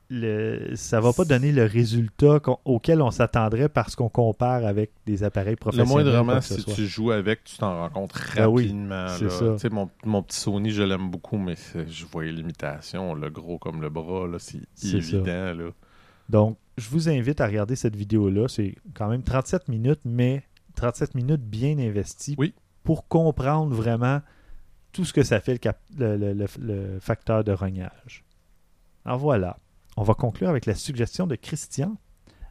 le, ça va pas donner le résultat auquel on s'attendrait parce qu'on compare avec des appareils Le professionnels. moindrement, que ce si soit. tu joues avec, tu t'en rends compte Ben oui, rapidement. c'est là. ça. Mon, mon petit Sony, je l'aime beaucoup, mais je voyais l'imitation, le gros comme le bras, là, c'est évident. Là. Donc, je vous invite à regarder cette vidéo-là. C'est quand même 37 minutes, mais 37 minutes bien investies. Oui. pour comprendre vraiment tout ce que ça fait le, cap- le- le- le- le facteur de rognage. Alors voilà. On va conclure avec la suggestion de Christian.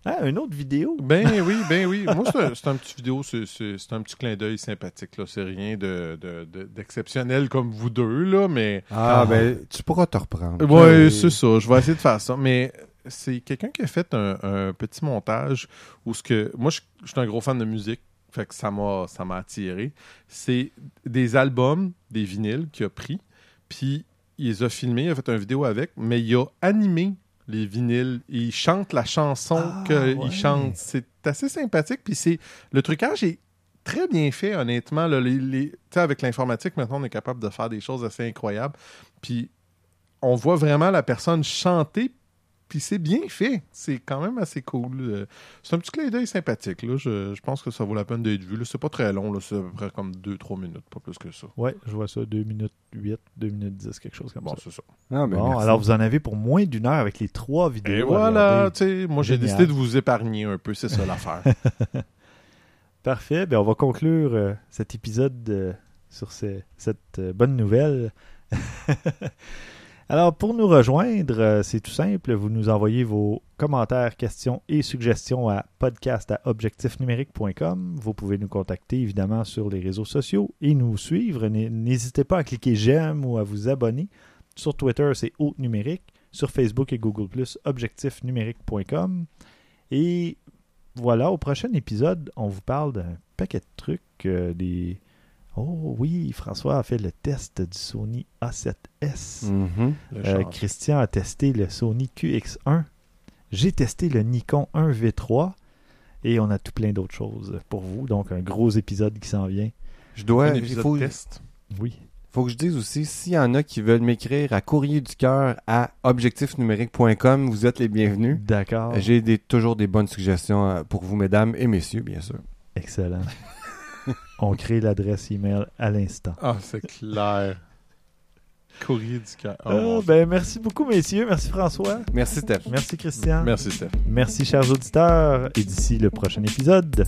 Ah, une autre vidéo. Ben oui, ben oui. Moi, c'est un, c'est un petit vidéo, c'est- un petit clin d'œil sympathique. là. C'est rien de- de- de- d'exceptionnel comme vous deux, là, mais... Ah, Ah. ben, tu pourras te reprendre. Ouais, Oui. c'est ça. Je vais essayer de faire ça. Mais c'est quelqu'un qui a fait un, un petit montage où ce que. Moi, je, je suis un gros fan de musique. Fait que ça m'a ça m'a attiré. C'est des albums, des vinyles qu'il a pris. Puis il les a filmés, il a fait une vidéo avec, mais il a animé les vinyles. Il chante la chanson Ah, qu'il ouais. chante. C'est assez sympathique. Puis c'est le trucage est très bien fait, honnêtement. là. Les- avec l'informatique, maintenant, on est capable de faire des choses assez incroyables. Puis on voit vraiment la personne chanter, puis c'est bien fait. C'est quand même assez cool. Euh, C'est un petit clin d'œil sympathique. Là. Je, je pense que ça vaut la peine d'être vu. là. C'est pas très long, là. c'est à peu près comme 2-3 minutes, pas plus que ça. Ouais, je vois ça, 2 minutes 8, 2 minutes 10, quelque chose comme Bon, ça. c'est ça. Ah, ben, Bon, merci. alors vous en avez pour moins d'une heure avec les trois vidéos. Et voilà, regarder. tu sais, moi j'ai décidé de vous épargner un peu, c'est ça l'affaire. Parfait. Ben, on va conclure euh, cet épisode euh, sur ces- cette euh, bonne nouvelle. Alors, pour nous rejoindre, euh, c'est tout simple. Vous nous envoyez vos commentaires, questions et suggestions à podcast.objectifnumérique.com. Vous pouvez nous contacter évidemment sur les réseaux sociaux et nous suivre. N'hésitez pas à cliquer j'aime ou à vous abonner. Sur Twitter, c'est Haute Numérique. Sur Facebook et Google, objectifnumérique.com. Et voilà, au prochain épisode, on vous parle d'un paquet de trucs, euh, des... Oh oui, François a fait le test du Sony A7S. Mhm. Le Euh. Christian a testé le Sony QX1. J'ai testé le Nikon 1V3. Et on a tout plein d'autres choses pour vous. Donc, un gros épisode qui s'en vient. Je dois. Un Il épisode faut, test. Oui. faut que je dise aussi, s'il y en a qui veulent m'écrire à courrier du cœur à objectifnumérique.com, vous êtes les bienvenus. D'accord. J'ai des, toujours des bonnes suggestions euh, pour vous, mesdames et messieurs, bien sûr. Excellent. On crée l'adresse email à l'instant. Ah, c'est clair. Courrier du cœur. Oh, Ah, mon ben, merci beaucoup, messieurs. Merci, François. Merci, Steph. Merci, Christian. Merci, Steph. Merci, chers auditeurs. Et d'ici le prochain épisode,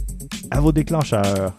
à vos déclencheurs.